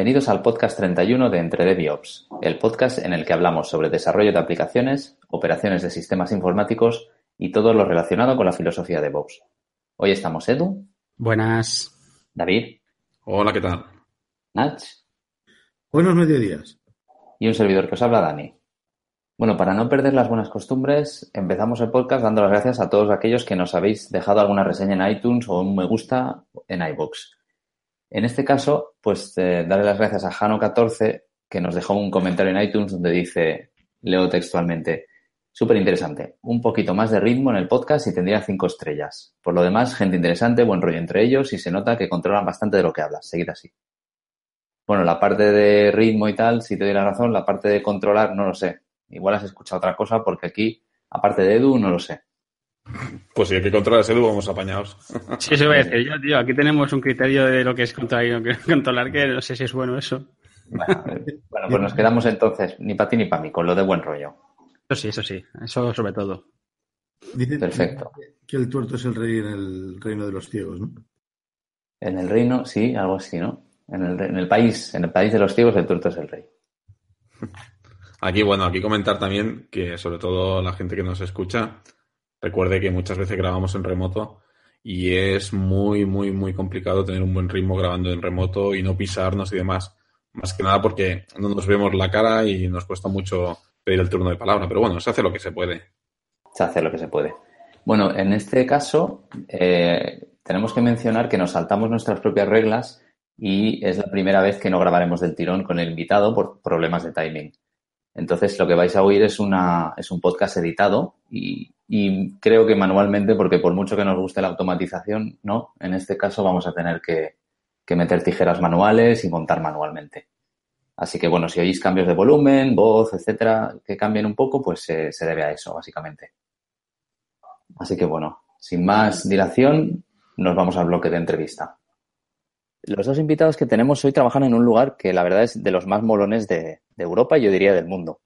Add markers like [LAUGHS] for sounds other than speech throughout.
bienvenidos al podcast 31 de Entre DevOps, el podcast en el que hablamos sobre desarrollo de aplicaciones, operaciones de sistemas informáticos y todo lo relacionado con la filosofía de DevOps. Hoy estamos Edu. Buenas. David. Hola, ¿qué tal? Nach. Buenos mediodías. Y un servidor que os habla, Dani. Bueno, para no perder las buenas costumbres, empezamos el podcast dando las gracias a todos aquellos que nos habéis dejado alguna reseña en iTunes o un me gusta en iBox. En este caso, pues eh, darle las gracias a Jano14, que nos dejó un comentario en iTunes donde dice, leo textualmente, súper interesante, un poquito más de ritmo en el podcast y tendría cinco estrellas. Por lo demás, gente interesante, buen rollo entre ellos y se nota que controlan bastante de lo que hablas. Seguid así. Bueno, la parte de ritmo y tal, si te doy la razón, la parte de controlar, no lo sé. Igual has escuchado otra cosa porque aquí, aparte de Edu, no lo sé. Pues si hay que controlar ese Edu, vamos apañados. Sí, eso voy a decir yo, tío. Aquí tenemos un criterio de lo que es controlar y no controlar, que no sé si es bueno eso. Bueno, bueno pues nos quedamos entonces, ni para ti ni para mí, con lo de buen rollo. Eso sí, eso sí. Eso sobre todo. Dice Perfecto. que el tuerto es el rey en el reino de los ciegos, ¿no? En el reino, sí, algo así, ¿no? En el, en el país, en el país de los ciegos, el tuerto es el rey. Aquí, bueno, aquí comentar también que sobre todo la gente que nos escucha recuerde que muchas veces grabamos en remoto y es muy, muy, muy complicado tener un buen ritmo grabando en remoto y no pisarnos y demás. Más que nada porque no nos vemos la cara y nos cuesta mucho pedir el turno de palabra. Pero bueno, se hace lo que se puede. Se hace lo que se puede. Bueno, en este caso eh, tenemos que mencionar que nos saltamos nuestras propias reglas y es la primera vez que no grabaremos del tirón con el invitado por problemas de timing. Entonces, lo que vais a oír es, una, es un podcast editado y, y, creo que manualmente, porque por mucho que nos guste la automatización, no, en este caso vamos a tener que, que meter tijeras manuales y montar manualmente. Así que, bueno, si oís cambios de volumen, voz, etcétera, que cambien un poco, pues se debe a eso, básicamente. Así que, bueno, sin más dilación, nos vamos al bloque de entrevista. Los dos invitados que tenemos hoy trabajan en un lugar que la verdad es de los más molones de, Europa y yo diría del mundo.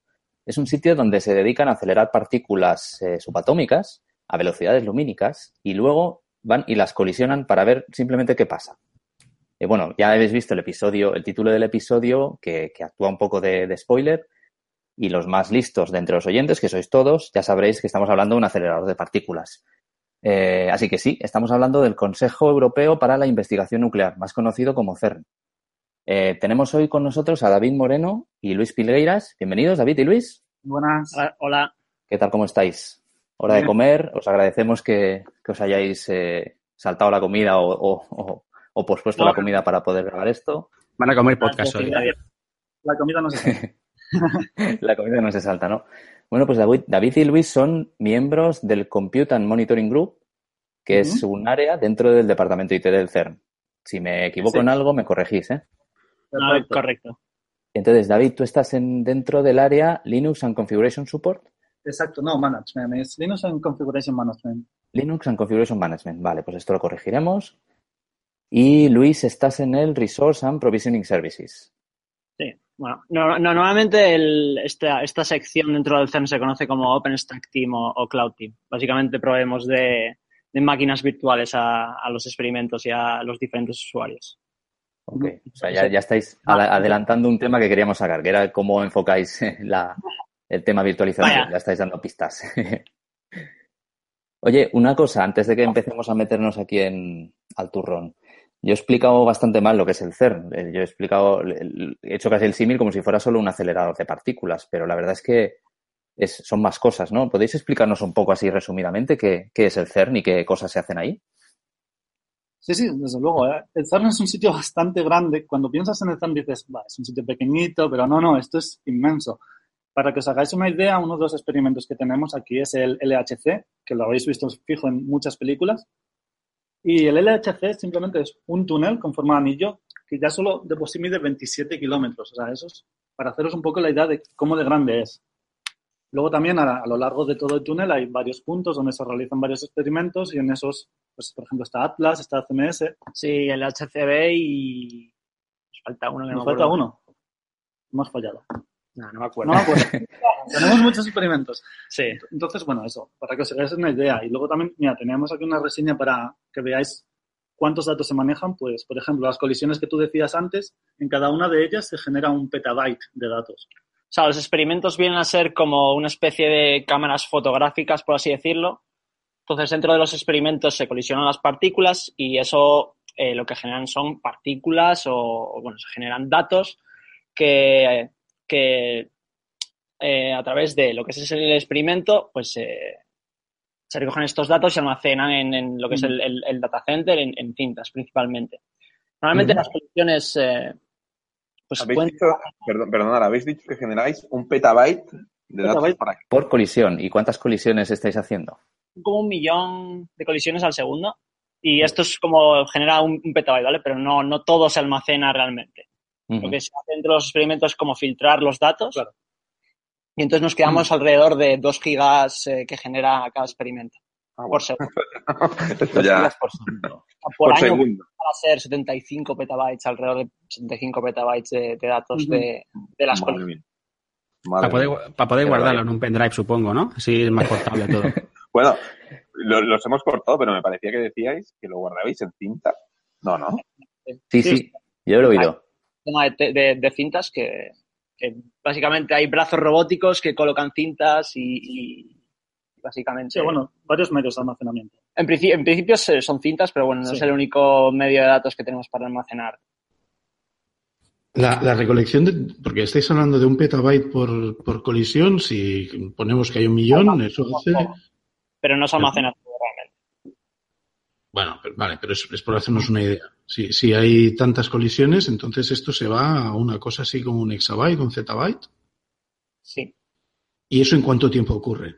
Es un sitio donde se dedican a acelerar partículas eh, subatómicas a velocidades lumínicas y luego van y las colisionan para ver simplemente qué pasa. Y bueno, ya habéis visto el episodio, el título del episodio que, que actúa un poco de, de, spoiler y los más listos de entre los oyentes, que sois todos, ya sabréis que estamos hablando de un acelerador de partículas. Eh, así que sí, estamos hablando del Consejo Europeo para la Investigación Nuclear, más conocido como CERN. Eh, tenemos hoy con nosotros a David Moreno y Luis Pilgueiras. Bienvenidos, David y Luis. Buenas. Hola. ¿Qué tal? ¿Cómo estáis? Hora de comer. Os agradecemos que, que os hayáis eh, saltado la comida o, o, o, o pospuesto no. la comida para poder grabar esto. Van a comer podcast hoy. La comida no se. [LAUGHS] [LAUGHS] la comida no se salta, ¿no? Bueno, pues David, David, y Luis son miembros del Compute and Monitoring Group, que uh -huh. es un área dentro del departamento IT del CERN. Si me equivoco sí. en algo, me corregís, ¿eh? No, correcto. Entonces, David, tú estás en, dentro del área Linux and Configuration Support. Exacto, no, Management. Es Linux and Configuration Management. Linux and Configuration Management. Vale, pues esto lo corregiremos. Y Luis, estás en el Resource and Provisioning Services. Bueno, no, no, normalmente el, esta, esta, sección dentro del CERN se conoce como OpenStack Team o, o Cloud Team. Básicamente proveemos de, de máquinas virtuales a, a, los experimentos y a los diferentes usuarios. Ok, o sea, ya, ya estáis adelantando un tema que queríamos sacar, que era cómo enfocáis [LAUGHS] la, el tema virtualización. Vaya. Ya estáis dando pistas. [LAUGHS] Oye, una cosa, antes de que empecemos a meternos aquí en al turrón. Yo he explicado bastante mal lo que es el CERN. Eh, yo he explicado, he hecho casi el símil como si fuera solo un acelerador de partículas, pero la verdad es que es, son más cosas, ¿no? ¿Podéis explicarnos un poco así resumidamente qué, es el CERN y qué cosas se hacen ahí? Sí, sí, desde luego. ¿eh? El CERN es un sitio bastante grande. Cuando piensas en el CERN dices, va, es un sitio pequeñito, pero no, no, esto es inmenso. Para que os hagáis una idea, uno de los experimentos que tenemos aquí es el LHC, que lo habéis visto fijo en muchas películas. Y el LHC simplemente es un túnel con forma de anillo que ya solo de por sí mide 27 kilómetros. O sea, eso es para haceros un poco la idea de cómo de grande es. Luego también a, a, lo largo de todo el túnel hay varios puntos donde se realizan varios experimentos y en esos, pues por ejemplo, está Atlas, está CMS. Sí, el HCB y nos falta uno. Que Nos no falta uno. Hemos fallado. No, no me acuerdo. No me acuerdo. [LAUGHS] tenemos muchos experimentos. Sí. Entonces, bueno, eso, para que os hagáis una idea. Y luego también, mira, teníamos aquí una reseña para que veáis cuántos datos se manejan, pues, por ejemplo, las colisiones que tú decías antes, en cada una de ellas se genera un petabyte de datos. O sea, los experimentos vienen a ser como una especie de cámaras fotográficas, por así decirlo. Entonces, dentro de los experimentos se colisionan las partículas y eso eh, lo que generan son partículas o, o, bueno, se generan datos que, que eh, a través de lo que es el experimento, pues eh, se recogen estos datos y se almacenan en, en lo que es el, el, el data center, en, en, cintas principalmente. Normalmente Ujú. las colisiones eh, pues Habéis dicho, perdón, perdonad, habéis dicho que generáis un petabyte de datos Petabyte. para Por colisión. ¿Y cuántas colisiones estáis haciendo? como un millón de colisiones al segundo. Y esto es como genera un, un petabyte, ¿vale? Pero no, no todo se almacena realmente. Lo que se hace dentro de los experimentos es como filtrar los datos. Claro. Y entonces nos quedamos alrededor de 2 gigas eh, que genera cada experimento Ah, por bueno, segundo. ya por segundo. [LAUGHS] Por, por año segundo. va a ser 75 petabytes, alrededor de 75 petabytes de, de datos de, de las Madre. Madre Para poder, para guardarlo en un pendrive, supongo, ¿no? Así es más portable todo. [LAUGHS] Bueno, lo- los hemos cortado, pero me parecía que decíais que lo guardabais en cinta. No, no. Sí, sí. Yo lo he oído. Tema de, de- de cintas que, que básicamente hay brazos robóticos que colocan cintas y, y básicamente... Sí, bueno, varios medios de almacenamiento. En, princi- en principio son cintas, pero bueno, no Sí. es el único medio de datos que tenemos para almacenar. La, la recolección de, porque estáis hablando de un petabyte por, por colisión, si ponemos que hay un millón, eso hace, Pero no se almacena. Bueno, pero- vale, pero es, es por hacernos una idea. Si, si hay tantas colisiones, entonces esto se va a una cosa así como un exabyte, un zettabyte. Sí. ¿Y eso en cuánto tiempo ocurre?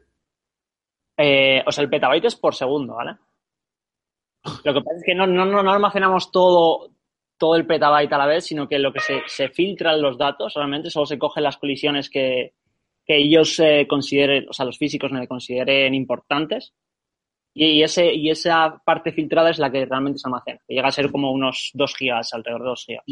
Eh, o sea, el petabyte es por segundo, ¿vale? Lo que pasa es que no, no, no, no almacenamos todo, todo el petabyte a la vez, sino que lo que se, se filtran los datos, realmente solo se cogen las colisiones que, que ellos eh, consideren, o sea, los físicos me consideren importantes. Y, ese, y esa parte filtrada es la que realmente se almacena. que Llega a ser como unos 2 gigas, alrededor de 2 gigas.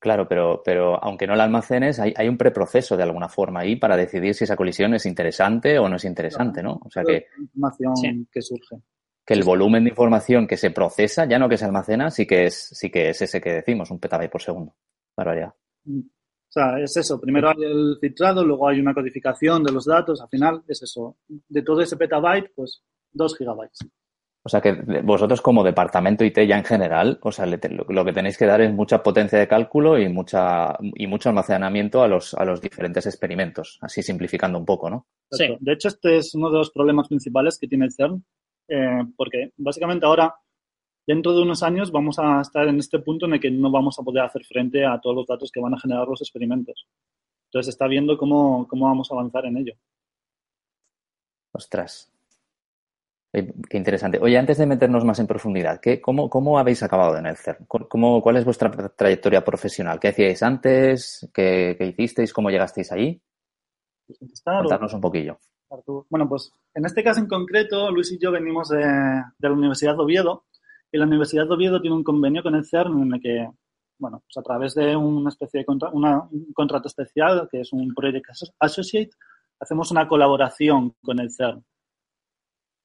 Claro, pero, pero aunque no la almacenes, hay, hay un preproceso de alguna forma ahí para decidir si esa colisión es interesante o no es interesante, ¿no? O sea que, Información Sí. que surge. que el volumen de información que se procesa, ya no que se almacena, sí que es, sí que es ese que decimos, un petabyte por segundo. Barbaridad. Mm. O sea, es eso. Primero hay el filtrado, luego hay una codificación de los datos. Al final es eso. De todo ese petabyte, pues dos gigabytes. O sea que vosotros como departamento IT ya en general, o sea, le te- lo, que tenéis que dar es mucha potencia de cálculo y mucha y mucho almacenamiento a los, a los diferentes experimentos, así simplificando un poco, ¿no? Sí. De hecho, este es uno de los problemas principales que tiene el CERN, eh, porque básicamente ahora, dentro de unos años, vamos a estar en este punto en el que no vamos a poder hacer frente a todos los datos que van a generar los experimentos. Entonces, está viendo cómo, cómo vamos a avanzar en ello. Ostras. Eh, Qué interesante. Oye, antes de meternos más en profundidad, ¿qué, cómo, ¿cómo habéis acabado en el CERN? ¿Cómo, ¿Cuál es vuestra tra- trayectoria profesional? ¿Qué hacíais antes? ¿Qué, qué hicisteis? ¿Cómo llegasteis o- Contarnos un poquillo. Bueno, pues en este caso en concreto, Luis y yo venimos de, de la Universidad de Oviedo y la Universidad de Oviedo tiene un convenio con el CERN en el que, bueno, pues a través de una especie de contra- una- un contrato especial, que es un Project Asso- Associate, hacemos una colaboración con el CERN.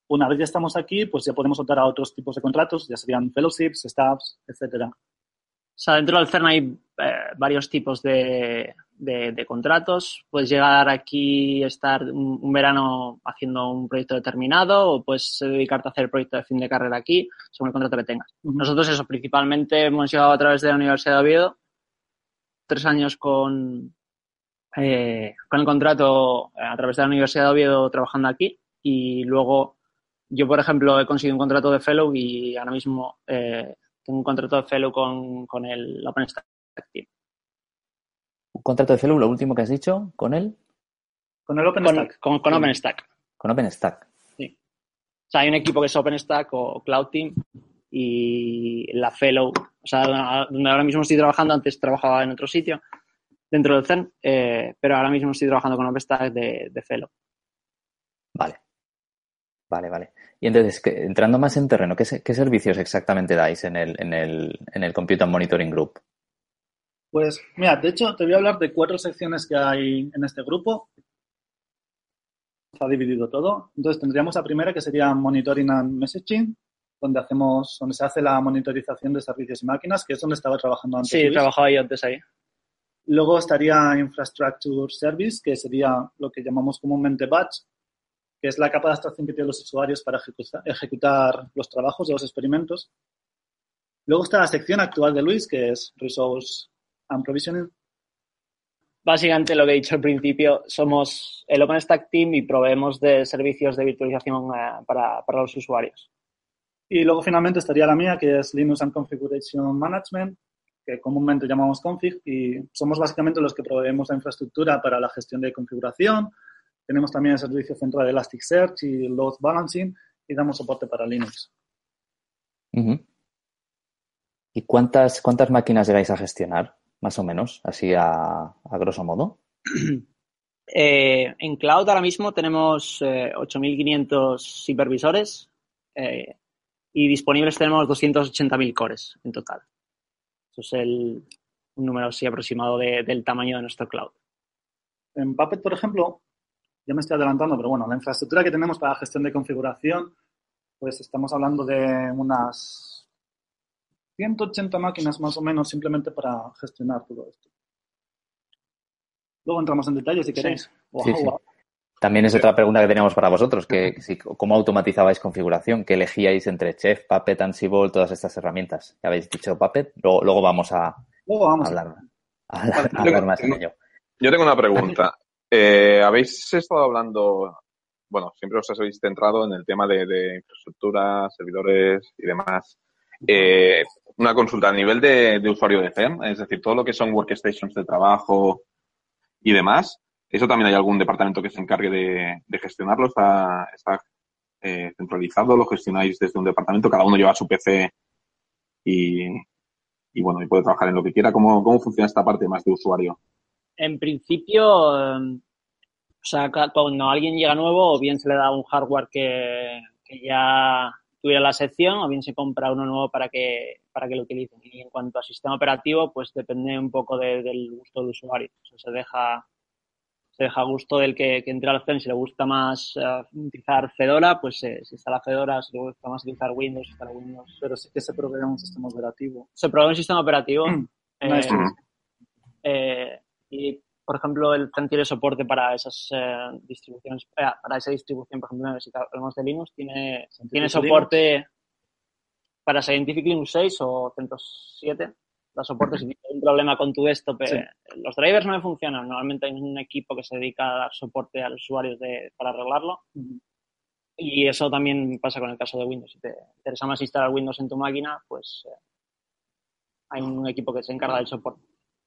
Una vez ya estamos aquí, pues ya podemos optar a otros tipos de contratos, ya serían fellowships, staffs, etcétera. O sea, dentro del CERN hay eh, varios tipos de, de- de contratos. Puedes llegar aquí, estar un, un verano haciendo un proyecto determinado o puedes dedicarte a hacer el proyecto de fin de carrera aquí, según el contrato que tengas. Nosotros eso, principalmente hemos llegado a través de la Universidad de Oviedo, tres años con, eh, con el contrato eh, a través de la Universidad de Oviedo trabajando aquí y luego yo, por ejemplo, he conseguido un contrato de fellow y ahora mismo eh, tengo un contrato de fellow con, con el OpenStack Team. ¿Un contrato de fellow, lo último que has dicho, con él? Con el Con, OpenStack. con, con OpenStack. Con OpenStack. O sea, hay un equipo que es OpenStack o Cloud Team y la fellow, o sea, donde ahora mismo estoy trabajando, antes trabajaba en otro sitio dentro del CERN, eh, pero ahora mismo estoy trabajando con OpenStack de, de fellow. Vale. Vale. Y entonces, que- entrando más en terreno, ¿qué, se- qué servicios exactamente dais en el, en el, en el Computer Monitoring Group? Pues mira, de hecho te voy a hablar de cuatro secciones que hay en este grupo. Está dividido todo. Entonces tendríamos la primera que sería Monitoring and Messaging, donde hacemos, donde se hace la monitorización de servicios y máquinas, que es donde estaba trabajando antes. Sí, Luis. trabajaba yo antes ahí. Luego estaría Infrastructure Service, que sería lo que llamamos comúnmente batch, que es la capa de abstracción que tienen los usuarios para ejecutar, ejecutar los trabajos de los experimentos. Luego está la sección actual de Luis, que es Resource and Provisioning. Básicamente lo que he dicho al principio, somos el OpenStack Team y proveemos de servicios de virtualización eh, para, para los usuarios. Y luego finalmente estaría la mía, que es Linux and Configuration Management, que comúnmente llamamos config, y somos básicamente los que proveemos la infraestructura para la gestión de configuración. Tenemos también el servicio central de Elasticsearch y Load Balancing, y damos soporte para Linux. ¿Y cuántas, cuántas máquinas llegáis a gestionar, más o menos, así a, a grosso modo? [CLEARS THROAT] Eh, en cloud ahora mismo tenemos eh, 8.500 hipervisores eh, y disponibles tenemos 280.000 cores en total. Eso es el, un número así aproximado de- del tamaño de nuestro cloud. En Puppet, por ejemplo, ya me estoy adelantando, pero bueno, la infraestructura que tenemos para gestión de configuración, pues estamos hablando de unas 180 máquinas más o menos simplemente para gestionar todo esto. Luego entramos en detalles si queréis. Wow, Sí, sí. wow. También es otra pregunta que teníamos para vosotros, que si, ¿cómo automatizabais configuración? ¿Qué elegíais entre Chef, Puppet, Ansible, todas estas herramientas? Ya habéis dicho Puppet, luego, luego vamos a, Luego vamos a hablar, a hablar, a hablar más en ello. Yo tengo una pregunta. Eh, habéis estado hablando, bueno, siempre os habéis centrado en el tema de, de infraestructura, servidores y demás. Eh, una consulta a nivel de, usuario de FEM, es decir, todo lo que son workstations de trabajo y demás, ¿eso también hay algún departamento que se encargue de, de gestionarlo? ¿Está, está eh, centralizado? ¿Lo gestionáis desde un departamento? ¿Cada uno lleva su PC y, y bueno, y puede trabajar en lo que quiera? ¿Cómo, cómo funciona esta parte más de usuario? En principio, eh, o sea, cuando alguien llega nuevo, o bien se le da un hardware que, que ya tuviera la sección, o bien se compra uno nuevo para que, para que lo utilicen. Y en cuanto a sistema operativo, pues depende un poco de- del gusto del usuario. O sea, se deja, se deja a gusto del que, que entre al CEN. Si le gusta más eh, utilizar Fedora, pues se, se instala Fedora. Si le gusta más utilizar Windows, se instala Windows. Pero sí que se provee un sistema operativo. Se prueba un sistema operativo. [CLEARS THROAT] Eh, eh, y, por ejemplo, el CEN tiene soporte para esas eh, distribuciones, eh, para esa distribución, por ejemplo, si hablamos de Linux, tiene, Linux. soporte para Scientific Linux 6 o CentOS 7. Da soporte si tienes un problema con tu desktop. eh, Sí. Los drivers no me funcionan. Normalmente hay un equipo que se dedica a dar soporte a los usuarios de, para arreglarlo. Y eso también pasa con el caso de Windows. Si te interesa más instalar Windows en tu máquina, pues eh, hay un equipo que se encarga del soporte.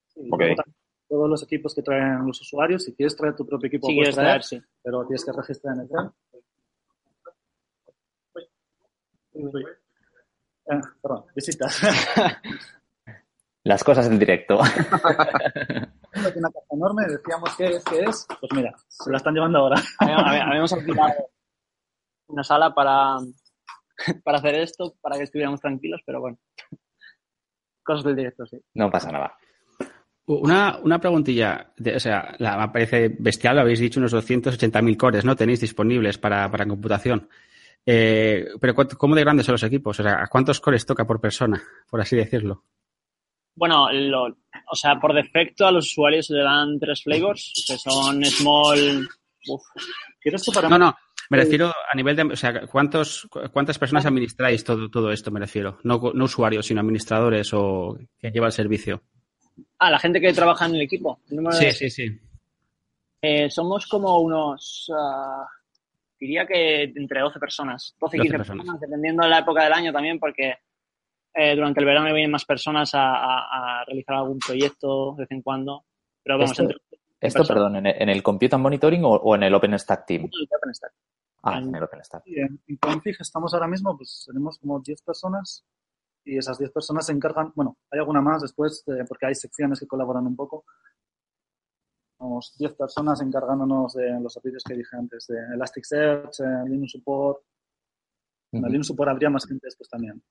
Sí, también Todos los equipos que traen los usuarios, si quieres traer tu propio equipo, puedes traer, traer, sí. pero tienes que registrar en el. Uy. Eh, perdón, visitas. Las cosas en directo. [LAUGHS] Aquí una caja enorme, decíamos que es, que es. Pues mira, se la están llevando ahora. Habíamos- Habíamos alquilado una sala para, para hacer esto, para que estuviéramos tranquilos, pero bueno. Cosas del directo, sí. No pasa nada. Una, una preguntilla, de- o sea, la, me parece bestial, lo habéis dicho, unos 280.000 cores, ¿no? Tenéis disponibles para, para computación. Eh, pero ¿cuánto- ¿cómo de grandes son los equipos? O sea, ¿a cuántos cores toca por persona, por así decirlo? Bueno, lo- o sea, por defecto a los usuarios le dan tres flavors, que son small. Uf, ¿Quieres tú para No, no, me refiero a nivel de, o sea, ¿cuántos, ¿cuántas personas administráis todo, todo esto, me refiero? No, no usuarios, sino administradores o que lleva el servicio. Ah, la gente que trabaja en el equipo. el número de- sí, sí. Eh, somos como unos. ah, diría que entre 12 personas. 12 y 12 15 personas. personas, dependiendo de la época del año también, porque eh, durante el verano vienen más personas a, a- a realizar algún proyecto de vez en cuando. Pero vamos, Esto- entre Esto, perdón, ¿en el, en el Compute and Monitoring o, o en el OpenStack Team? OpenStack. Ah, en el OpenStack. En, en Config estamos ahora mismo, pues tenemos como 10 personas y esas 10 personas se encargan, bueno, hay alguna más después, eh, porque hay secciones que colaboran un poco. Somos 10 personas encargándonos de los servicios que dije antes, de Elasticsearch, eh, Linux Support. En el Linux Support habría más gente después también.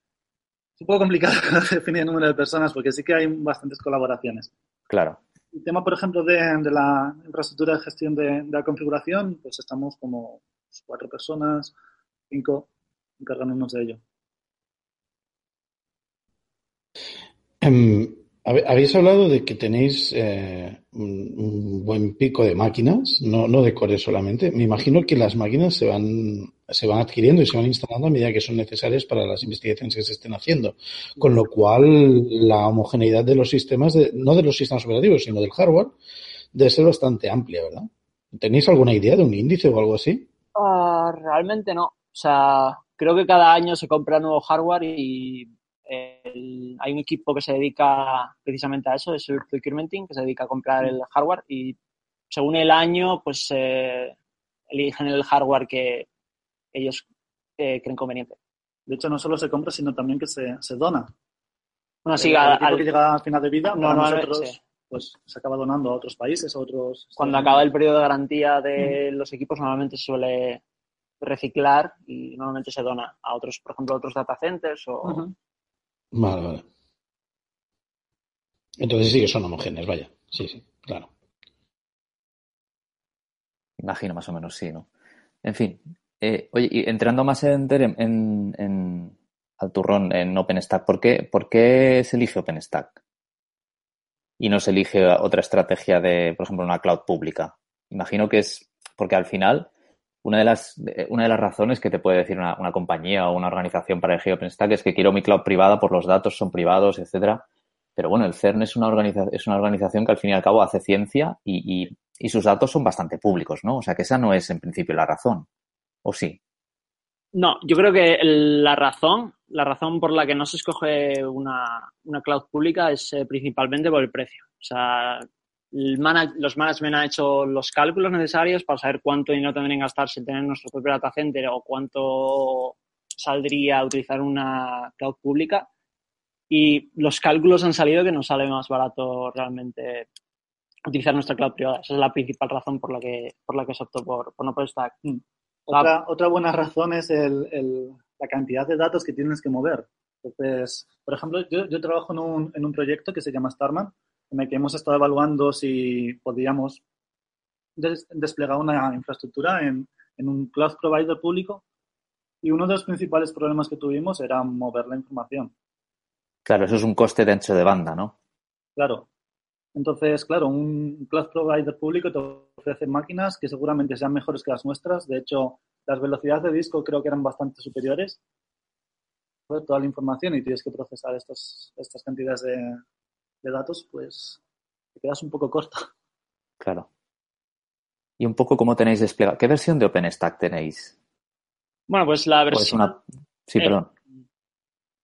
Es un poco complicado [LAUGHS] definir el número de personas porque sí que hay bastantes colaboraciones. Claro. El tema, por ejemplo, de, de la infraestructura de gestión de, de la configuración, pues estamos como cuatro personas, cinco, encargándonos de ello. Em, habéis hablado de que tenéis eh, un, buen pico de máquinas, no, no de core solamente. Me imagino que las máquinas se van, se van adquiriendo y se van instalando a medida que son necesarias para las investigaciones que se estén haciendo. Con lo cual, la homogeneidad de los sistemas, no de los sistemas operativos, sino del hardware, debe ser bastante amplia, ¿verdad? ¿Tenéis alguna idea de un índice o algo así? Uh, realmente no. O sea, creo que cada año se compra nuevo hardware y el, hay un equipo que se dedica precisamente a eso, es el procurementing, que se dedica a comprar el hardware y según el año, pues eh, eligen el hardware que ellos eh, creen conveniente. De hecho, no solo se compra, sino también que se, se dona. Bueno, sí, el, al, que llega a final de vida, no, nosotros, sí. pues se acaba donando a otros países, a otros... Cuando acaba el periodo de garantía de los equipos, normalmente suele reciclar y normalmente se dona a otros, por ejemplo, a otros data centers o... Uh -huh. Vale, vale. Entonces sí que son homogéneos, vaya. Sí, sí, claro. Imagino más o menos, sí, ¿no? En fin. Eh, oye, y entrando más en, al turrón en OpenStack, ¿por qué, ¿por qué se elige OpenStack? Y no se elige otra estrategia de, por ejemplo, una cloud pública. Imagino que es porque al final una de las, una de las razones que te puede decir una, una compañía o una organización para elegir OpenStack es que quiero mi cloud privada por los datos son privados, etcétera. Pero bueno, el CERN es una, organiza es una organización que al fin y al cabo hace ciencia y, y, y, sus datos son bastante públicos, ¿no? O sea que esa no es en principio la razón. ¿O sí? No, yo creo que la razón, la razón por la que no se escoge una, una cloud pública es eh, principalmente por el precio. O sea, Manage, los management han hecho los cálculos necesarios para saber cuánto dinero tendrían que gastar sin tener nuestro propio data center o cuánto saldría utilizar una cloud pública. Y los cálculos han salido que nos sale más barato realmente utilizar nuestra cloud privada. Esa es la principal razón por la que, por la que se optó por, por no por stack. Mm. Otra, la... otra buena razón es el, el, la cantidad de datos que tienes que mover. Entonces, por ejemplo, yo, yo trabajo en un, en un proyecto que se llama Starman, en el que hemos estado evaluando si podíamos des desplegar una infraestructura en, en, un cloud provider público y uno de los principales problemas que tuvimos era mover la información. Claro, eso es un coste de ancho de banda, ¿no? Claro. Entonces, claro, un cloud provider público te ofrece máquinas que seguramente sean mejores que las nuestras. De hecho, las velocidades de disco creo que eran bastante superiores. Toda la información y tienes que procesar estos, estas cantidades de, de datos, pues te quedas un poco corto. [LAUGHS] Claro. Y un poco cómo tenéis desplegado. ¿Qué versión de OpenStack tenéis? Bueno, pues la versión. Una... Sí, eh, perdón.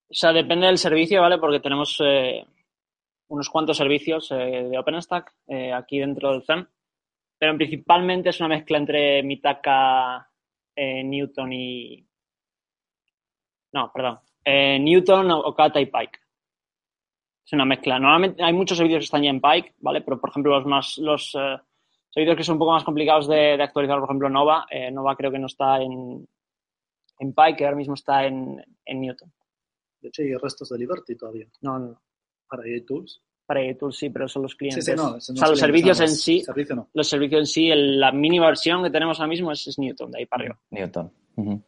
O sea, depende del servicio, ¿vale? Porque tenemos eh, unos cuantos servicios eh, de OpenStack aquí dentro del CERN. Pero principalmente es una mezcla entre Mitaka, Newton y. No, perdón. Newton, Okata y Pike es una mezcla. Normalmente hay muchos servicios que están ya en Pike, ¿vale? Pero, por ejemplo, los más, los uh, servicios que son un poco más complicados de, de actualizar, por ejemplo, Nova, eh, Nova creo que no está en, en Pike, que ahora mismo está en, en Newton. De hecho, hay restos de Liberty todavía. No, no. Para EA Tools. Para EA Tools sí, pero son los clientes. Sí, sí, no, no o sea, los servicios en sí, servicio no. los servicios en sí, el, la mínima versión que tenemos ahora mismo es, es Newton, de ahí para arriba. Newton. Uh -huh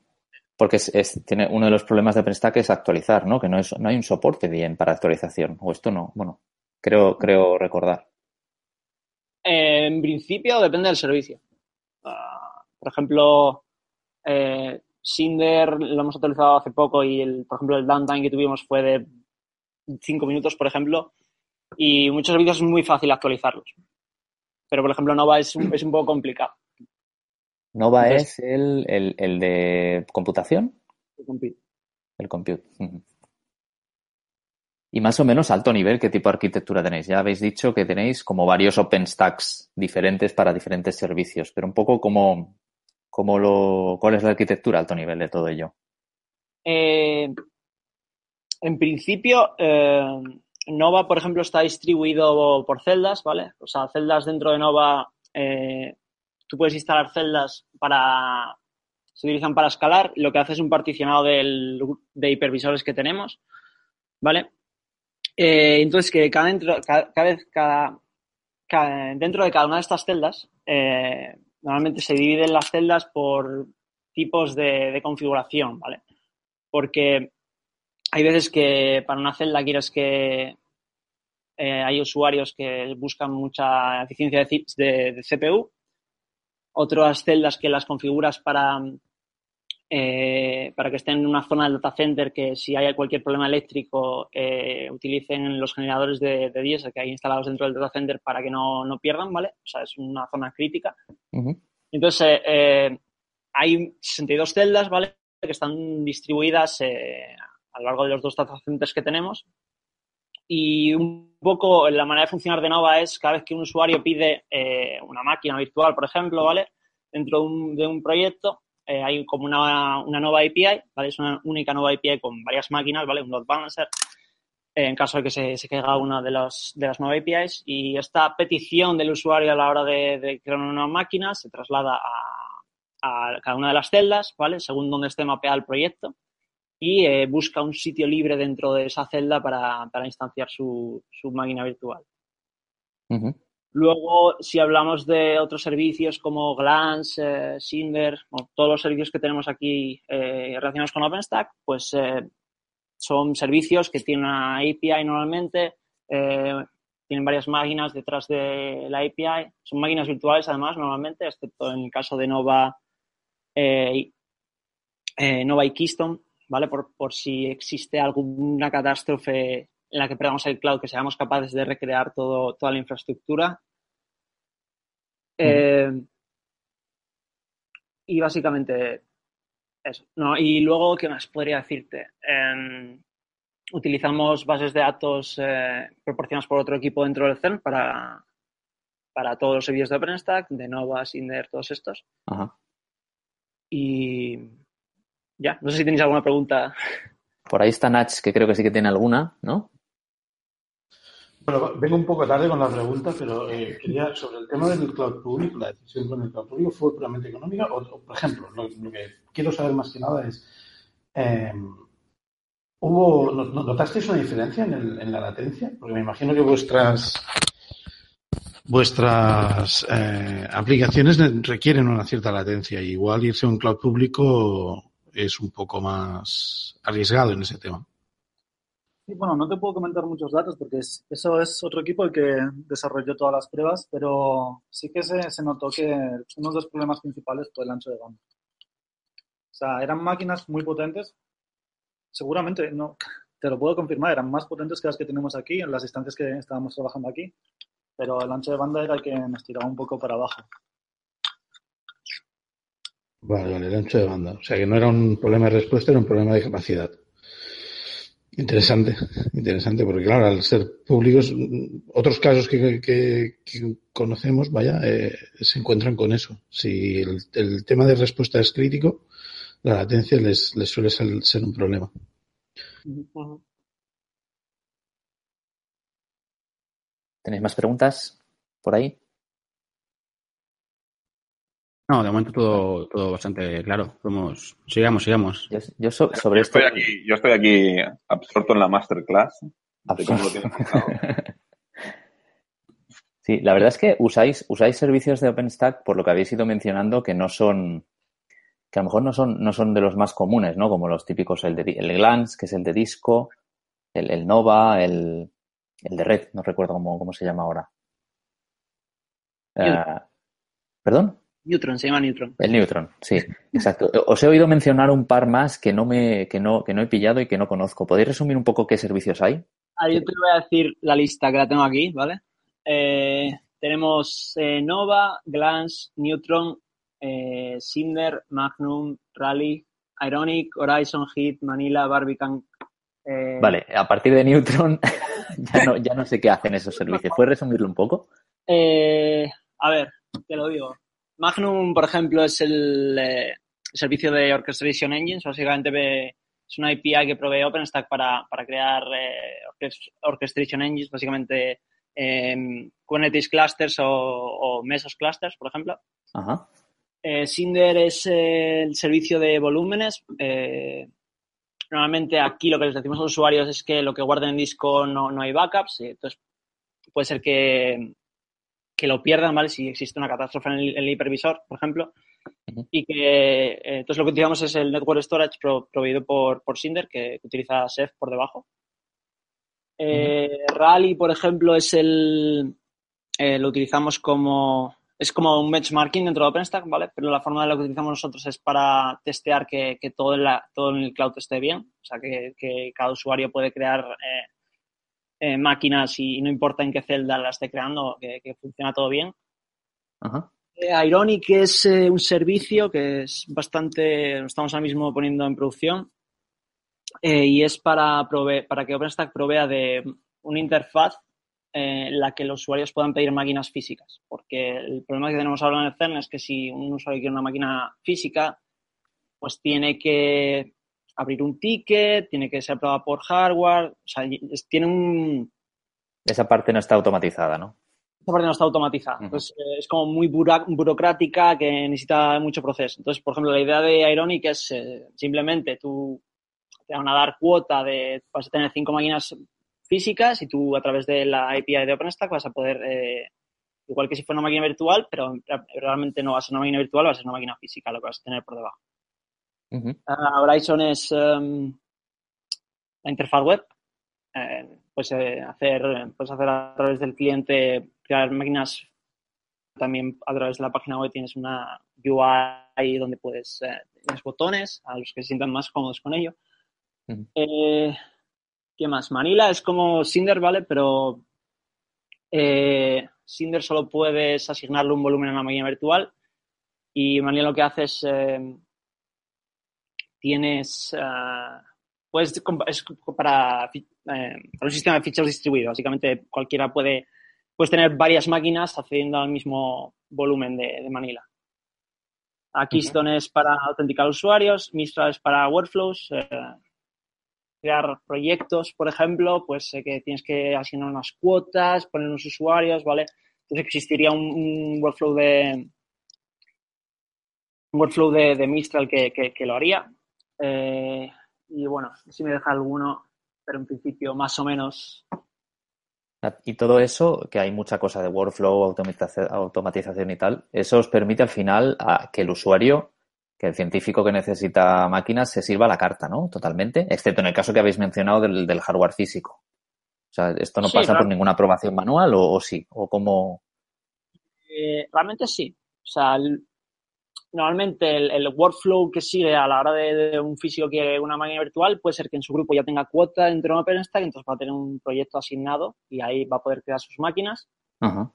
porque es, tiene uno de los problemas de OpenStack es actualizar, ¿no? Que no, es, no hay un soporte bien para actualización. O esto no, bueno, creo, creo recordar. Eh, en principio depende del servicio. Uh, por ejemplo, eh, Cinder lo hemos actualizado hace poco y, el, por ejemplo, el downtime que tuvimos fue de 5 minutos, por ejemplo, y muchos servicios es muy fácil actualizarlos. Pero, por ejemplo, Nova es es un poco complicado. Nova Entonces, es el, el, el, de computación. El compute. El compute. Y más o menos alto nivel, ¿qué tipo de arquitectura tenéis? Ya habéis dicho que tenéis como varios OpenStacks diferentes para diferentes servicios, pero un poco como, como lo, ¿cuál es la arquitectura alto nivel de todo ello? Eh, en principio, eh, Nova, por ejemplo, está distribuido por celdas, ¿vale? O sea, celdas dentro de Nova eh, tú puedes instalar celdas para se utilizan para escalar, lo que hace es un particionado del, de hipervisores que tenemos, ¿vale? Eh, entonces, que cada, dentro, cada, cada cada, dentro de cada una de estas celdas, eh, normalmente se dividen las celdas por tipos de, de, configuración, ¿vale? Porque hay veces que para una celda quieres que hay usuarios que buscan mucha eficiencia de, CPU. Otras celdas que las configuras para, para que estén en una zona del data center que si hay cualquier problema eléctrico utilicen los generadores de, de diésel que hay instalados dentro del data center para que no, no pierdan, ¿vale? O sea, es una zona crítica. Entonces, hay 62 celdas, ¿vale? Que están distribuidas eh, a lo largo de los dos data que tenemos. Y un poco la manera de funcionar de Nova es cada vez que un usuario pide eh, una máquina virtual, por ejemplo, ¿vale? Dentro de un, proyecto eh, hay como una, una, Nova API, ¿vale? Es una única Nova API con varias máquinas, ¿vale? Un load balancer en caso de que se, se caiga una de, los, de las nuevas APIs. Y esta petición del usuario a la hora de, de crear una nueva máquina se traslada a, a cada una de las celdas, ¿vale? Según donde esté mapeado el proyecto y eh, busca un sitio libre dentro de esa celda para, instanciar su, máquina virtual. Luego, si hablamos de otros servicios como Glance, eh, Cinder, todos los servicios que tenemos aquí eh, relacionados con OpenStack, pues son servicios que tienen una API normalmente, tienen varias máquinas detrás de la API, son máquinas virtuales además normalmente, excepto en el caso de Nova eh, eh, Nova y Keystone, ¿vale? Por, si existe alguna catástrofe en la que perdamos el cloud, que seamos capaces de recrear todo, toda la infraestructura. Eh, y básicamente eso. No, y luego, ¿qué más podría decirte? Em, utilizamos bases de datos proporcionadas por otro equipo dentro del CERN para, para todos los servicios de OpenStack, de Nova, Cinder, todos estos. Ajá. Y ya, no sé si tenéis alguna pregunta. Por ahí está Nach, que creo que sí que tiene alguna, ¿no? Bueno, vengo un poco tarde con la pregunta, pero eh, quería, sobre el tema del cloud público, la decisión con el cloud público, ¿fue puramente económica? O, por ejemplo, lo, que quiero saber más que nada es, em, ¿hubo, ¿notasteis una diferencia en, en, la latencia? Porque me imagino que vuestras vuestras eh, aplicaciones requieren una cierta latencia y igual irse a un cloud público es un poco más arriesgado en ese tema. Bueno, no te puedo comentar muchos datos porque eso es otro equipo el que desarrolló todas las pruebas, pero sí que se, se notó que uno de los problemas principales fue el ancho de banda. O sea, eran máquinas muy potentes. Seguramente, no, te lo puedo confirmar, eran más potentes que las que tenemos aquí, en las instancias que estábamos trabajando aquí pero el ancho de banda era el que nos tiraba un poco para abajo. Vale, vale, el ancho de banda. O sea que no era un problema de respuesta, era un problema de capacidad. Interesante, interesante, porque claro, al ser públicos, otros casos que, conocemos, vaya, eh, se encuentran con eso. Si el, tema de respuesta es crítico, la latencia les suele ser, un problema. ¿Tenéis más preguntas por ahí? No, de momento todo, todo bastante claro. Vamos, sigamos, sigamos. Yo, sobre esto... estoy aquí, yo estoy aquí absorto en la masterclass. [LAUGHS] sí, la verdad es que usáis, usáis servicios de OpenStack por lo que habéis ido mencionando que no son que a lo mejor no son, no son de los más comunes, ¿no? Como los típicos, el, de, el Glance, que es el de disco, el, el Nova, el, el de red, no recuerdo cómo, se llama ahora. Eh, ¿Perdón? Neutron, se llama Neutron. El Neutron, sí, exacto. Os he oído mencionar un par más que no me, que no, que no he pillado y que no conozco. ¿Podéis resumir un poco qué servicios hay? Ah, yo te voy a decir la lista que la tengo aquí, ¿vale? Eh, tenemos eh, Nova, Glance, Neutron, Cinder, Magnum, Rally, Ironic, Horizon, Hit, Manila, Barbican. Vale, a partir de Neutron [LAUGHS] ya, no, ya no sé qué hacen esos servicios. ¿Puedes resumirlo un poco? Eh, a ver, te lo digo. Magnum, por ejemplo, es el eh, servicio de Orchestration Engines. Básicamente es una API que provee OpenStack para, para crear eh, Orchestration Engines, básicamente em, Kubernetes clusters o, o, Mesos clusters, por ejemplo. Ajá. Cinder es el servicio de volúmenes. Normalmente aquí lo que les decimos a los usuarios es que lo que guarden en disco no, no hay backups, entonces puede ser que, que, lo pierdan, ¿vale? Si existe una catástrofe en el, hipervisor, por ejemplo. Y que eh, entonces lo que utilizamos es el Network Storage proveído por, por Cinder, que, utiliza Ceph por debajo. Eh, Rally, por ejemplo, es el. eh, lo utilizamos como. Es como un benchmarking dentro de OpenStack, ¿vale? Pero la forma de lo que utilizamos nosotros es para testear que, que todo, en la- todo en el cloud esté bien. O sea, que, que cada usuario puede crear eh, máquinas y no importa en qué celda la esté creando, que, que funciona todo bien. Ajá. Eh, Ironic es eh, un servicio que es bastante, lo estamos ahora mismo poniendo en producción eh, y es para, prove- para que OpenStack provea de una interfaz en la que los usuarios puedan pedir máquinas físicas. Porque el problema que tenemos ahora en el CERN es que si un usuario quiere una máquina física, pues tiene que abrir un ticket, tiene que ser aprobada por hardware, o sea, tiene un, Esa parte no está automatizada, ¿no? esta parte no está automatizada. Entonces, eh, es como muy burocrática que necesita mucho proceso. Entonces, por ejemplo, la idea de Ironic es eh, simplemente tú te van a dar cuota de, vas a tener cinco máquinas físicas y tú a través de la API de OpenStack vas a poder, eh, igual que si fuera una máquina virtual, pero realmente no va a ser una máquina virtual, va a ser una máquina física lo que vas a tener por debajo. Ah, Horizon es em, la interfaz web. Eh, puedes, eh, hacer, puedes hacer a través del cliente, crear máquinas. También a través de la página web tienes una UI donde puedes, eh, tienes botones a los que se sientan más cómodos con ello. Eh, ¿Qué más? Manila es como Cinder, ¿vale? Pero Cinder solo puedes asignarle un volumen a una máquina virtual y Manila lo que hace es eh, tienes ah, puedes es para, eh, un sistema de ficheros distribuido. Básicamente cualquiera puede puedes tener varias máquinas accediendo al mismo volumen de, de Manila. Keystone es para autenticar usuarios Mistral es para workflows eh, crear proyectos por ejemplo pues eh, que tienes que asignar unas cuotas poner unos usuarios vale entonces existiría un, un workflow de un workflow de, de Mistral que, que- que lo haría. Eh, y bueno, si me deja alguno, pero en principio más o menos. Y todo eso, que hay mucha cosa de workflow, automatización, y tal, eso os permite al final a que el usuario, que el científico que necesita máquinas, se sirva a la carta, ¿no? Totalmente, excepto en el caso que habéis mencionado del, del hardware físico. O sea, ¿esto no Sí, pasa por ninguna aprobación manual o, o sí? ¿O cómo? eh, realmente sí. O sea, el- normalmente el, el workflow que sigue a la hora de, de un físico que quiere una máquina virtual puede ser que en su grupo ya tenga cuota dentro de OpenStack, entonces va a tener un proyecto asignado y ahí va a poder crear sus máquinas. Ajá.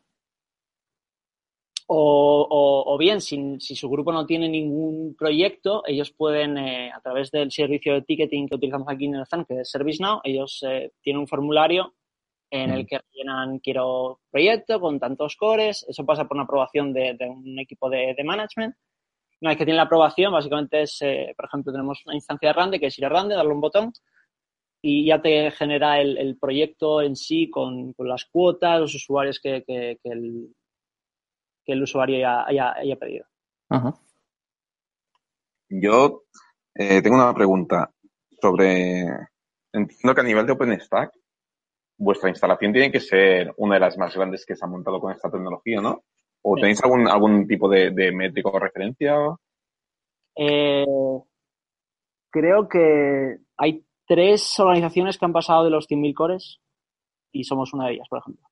O, o- o bien, si, si su grupo no tiene ningún proyecto, ellos pueden, eh, a través del servicio de ticketing que utilizamos aquí en el CERN, que es ServiceNow, ellos eh, tienen un formulario en el que rellenan quiero proyecto con tantos cores, eso pasa por una aprobación de, de un equipo de, de management. Una vez que tiene la aprobación, básicamente es, eh, por ejemplo, tenemos una instancia de Rande, que es ir a Rande, darle un botón y ya te genera el, el proyecto en sí con, con las cuotas, los usuarios que, que- que el, que el usuario ya haya, haya pedido. Ajá. Yo eh, tengo una pregunta sobre. Entiendo que a nivel de OpenStack, vuestra instalación tiene que ser una de las más grandes que se ha montado con esta tecnología, ¿no? ¿O Sí. tenéis algún, algún tipo de, de métrico o referencia? Eh, creo que hay tres organizaciones que han pasado de los 100.000 cores y somos una de ellas, por ejemplo.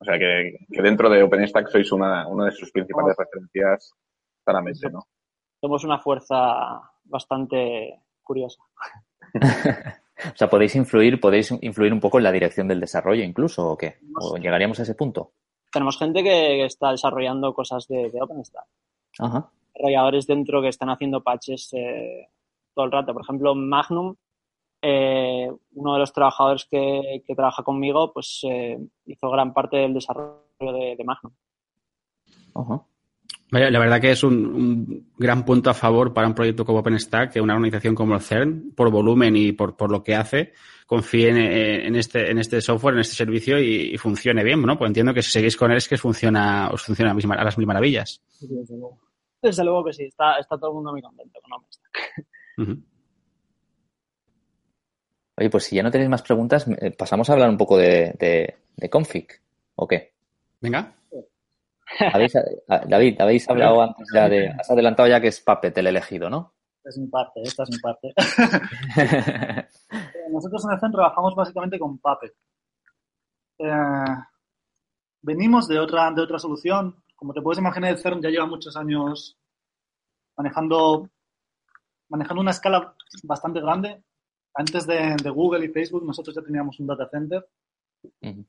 O sea, que, que dentro de OpenStack sois una, una de sus principales Somos- referencias, claramente, ¿no? Somos una fuerza bastante curiosa. [LAUGHS] O sea, podéis influir, podéis influir un poco en la dirección del desarrollo incluso, ¿o qué? ¿O llegaríamos a ese punto? Tenemos gente que está desarrollando cosas de, de OpenStack. Ajá. Desarrolladores dentro que están haciendo patches eh, todo el rato. Por ejemplo, Magnum, eh, uno de los trabajadores que, que trabaja conmigo, pues eh, hizo gran parte del desarrollo de, de Magnum. Ajá. Vaya, La verdad que es un, un gran punto a favor para un proyecto como OpenStack que una organización como el CERN, por volumen y por, por lo que hace, confíe en, en este, en este software, en este servicio y, y funcione bien, ¿no? Pues entiendo que si seguís con él es que os funciona, os funciona a, mis mar- a las mil maravillas. Desde luego. Desde luego que sí, está, está todo el mundo muy contento con OpenStack. Oye, pues si ya no tenéis más preguntas, eh, pasamos a hablar un poco de, de, de config, ¿o qué? Venga. ¿Habéis, a- David, habéis hablado antes ya de, has adelantado ya que es Puppet el elegido, ¿no? Esta es mi parte, esta es mi parte. [LAUGHS] nosotros en el centro trabajamos básicamente con Puppet. Eh, venimos de otra, de otra solución. Como te puedes imaginar, el CERN ya lleva muchos años manejando, manejando una escala bastante grande. Antes de, de Google y Facebook, nosotros ya teníamos un data center.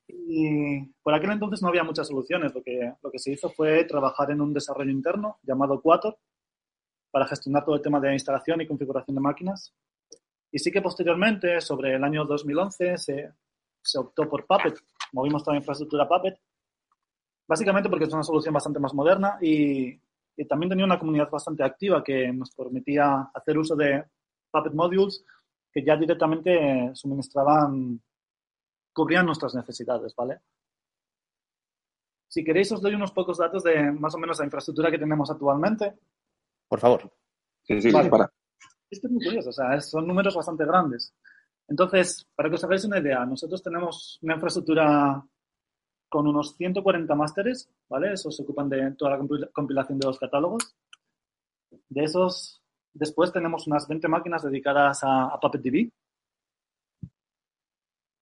Y por aquel entonces no había muchas soluciones. Lo que, lo que se hizo fue trabajar en un desarrollo interno llamado Quator para gestionar todo el tema de instalación y configuración de máquinas. Y sí que posteriormente, sobre el año 2011, se, se optó por Puppet. Movimos toda la infraestructura Puppet, básicamente porque es una solución bastante más moderna y, y también tenía una comunidad bastante activa que nos permitía hacer uso de Puppet Modules que ya directamente suministraban, cubrían nuestras necesidades, ¿vale? Si queréis, os doy unos pocos datos de más o menos la infraestructura que tenemos actualmente. Por favor. Sí, sí, Vale. para. Esto es muy curioso, o sea, son números bastante grandes. Entonces, para que os hagáis una idea, nosotros tenemos una infraestructura con unos 140 másteres, ¿vale? Esos se ocupan de toda la compil- compilación de los catálogos. De esos, después tenemos unas 20 máquinas dedicadas a, a PuppetDB.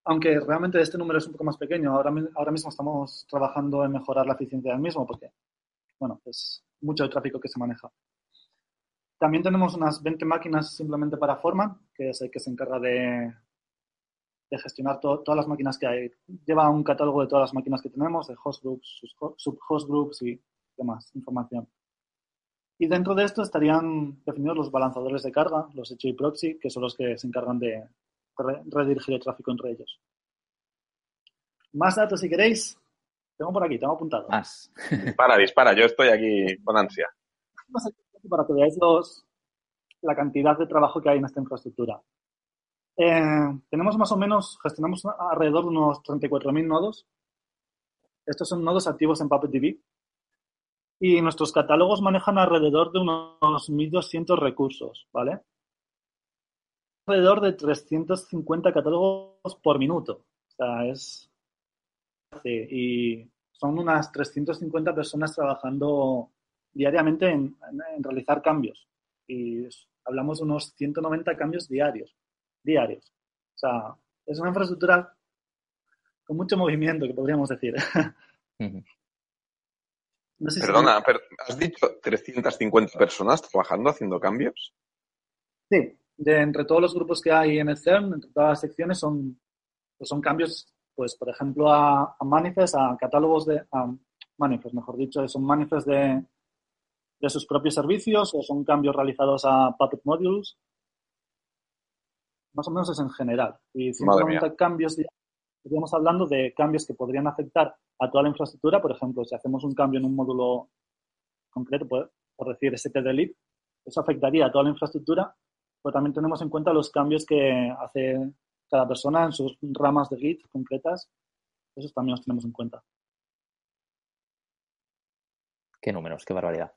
Aunque realmente este número es un poco más pequeño, ahora, ahora mismo estamos trabajando en mejorar la eficiencia del mismo porque, bueno, es mucho el tráfico que se maneja. También tenemos unas 20 máquinas simplemente para Forman, que es el que se encarga de, gestionar to- todas las máquinas que hay. Lleva un catálogo de todas las máquinas que tenemos, de host groups, sub-host groups y demás información. Y dentro de esto estarían definidos los balanzadores de carga, los HA proxy, que son los que se encargan de re- redirigir el tráfico entre ellos. Más datos si queréis. Tengo por aquí, tengo apuntado. Más. Dispara, dispara. Yo estoy aquí con ansia. para que veáis los, la cantidad de trabajo que hay en esta infraestructura. Eh, tenemos más o menos, gestionamos alrededor de unos 34.000 nodos. Estos son nodos activos en PuppetDB. Y nuestros catálogos manejan alrededor de unos 1.200 recursos, ¿vale? Alrededor de 350 catálogos por minuto. O sea, es... sí, y son unas 350 personas trabajando diariamente en, en- en realizar cambios. Y es- hablamos de unos 190 cambios diarios. Diarios. O sea, es una infraestructura con mucho movimiento, que podríamos decir. No sé si- Perdona, per- ¿has dicho 350 personas trabajando, haciendo cambios? Sí, de entre todos los grupos que hay en el CERN, entre todas las secciones, son, pues son cambios, pues, por ejemplo, a, a manifest, a catálogos de, a manifest, mejor dicho, son manifest de, de sus propios servicios o son cambios realizados a Puppet Modules. Más o menos es en general. Y Madre mía. 190 cambios, estaríamos hablando de cambios que podrían afectar a toda la infraestructura. Por ejemplo, si hacemos un cambio en un módulo concreto, por, por decir ST-delete, eso afectaría a toda la infraestructura, pero también tenemos en cuenta los cambios que hace cada persona en sus ramas de Git concretas. Esos también los tenemos en cuenta. Qué números, qué barbaridad.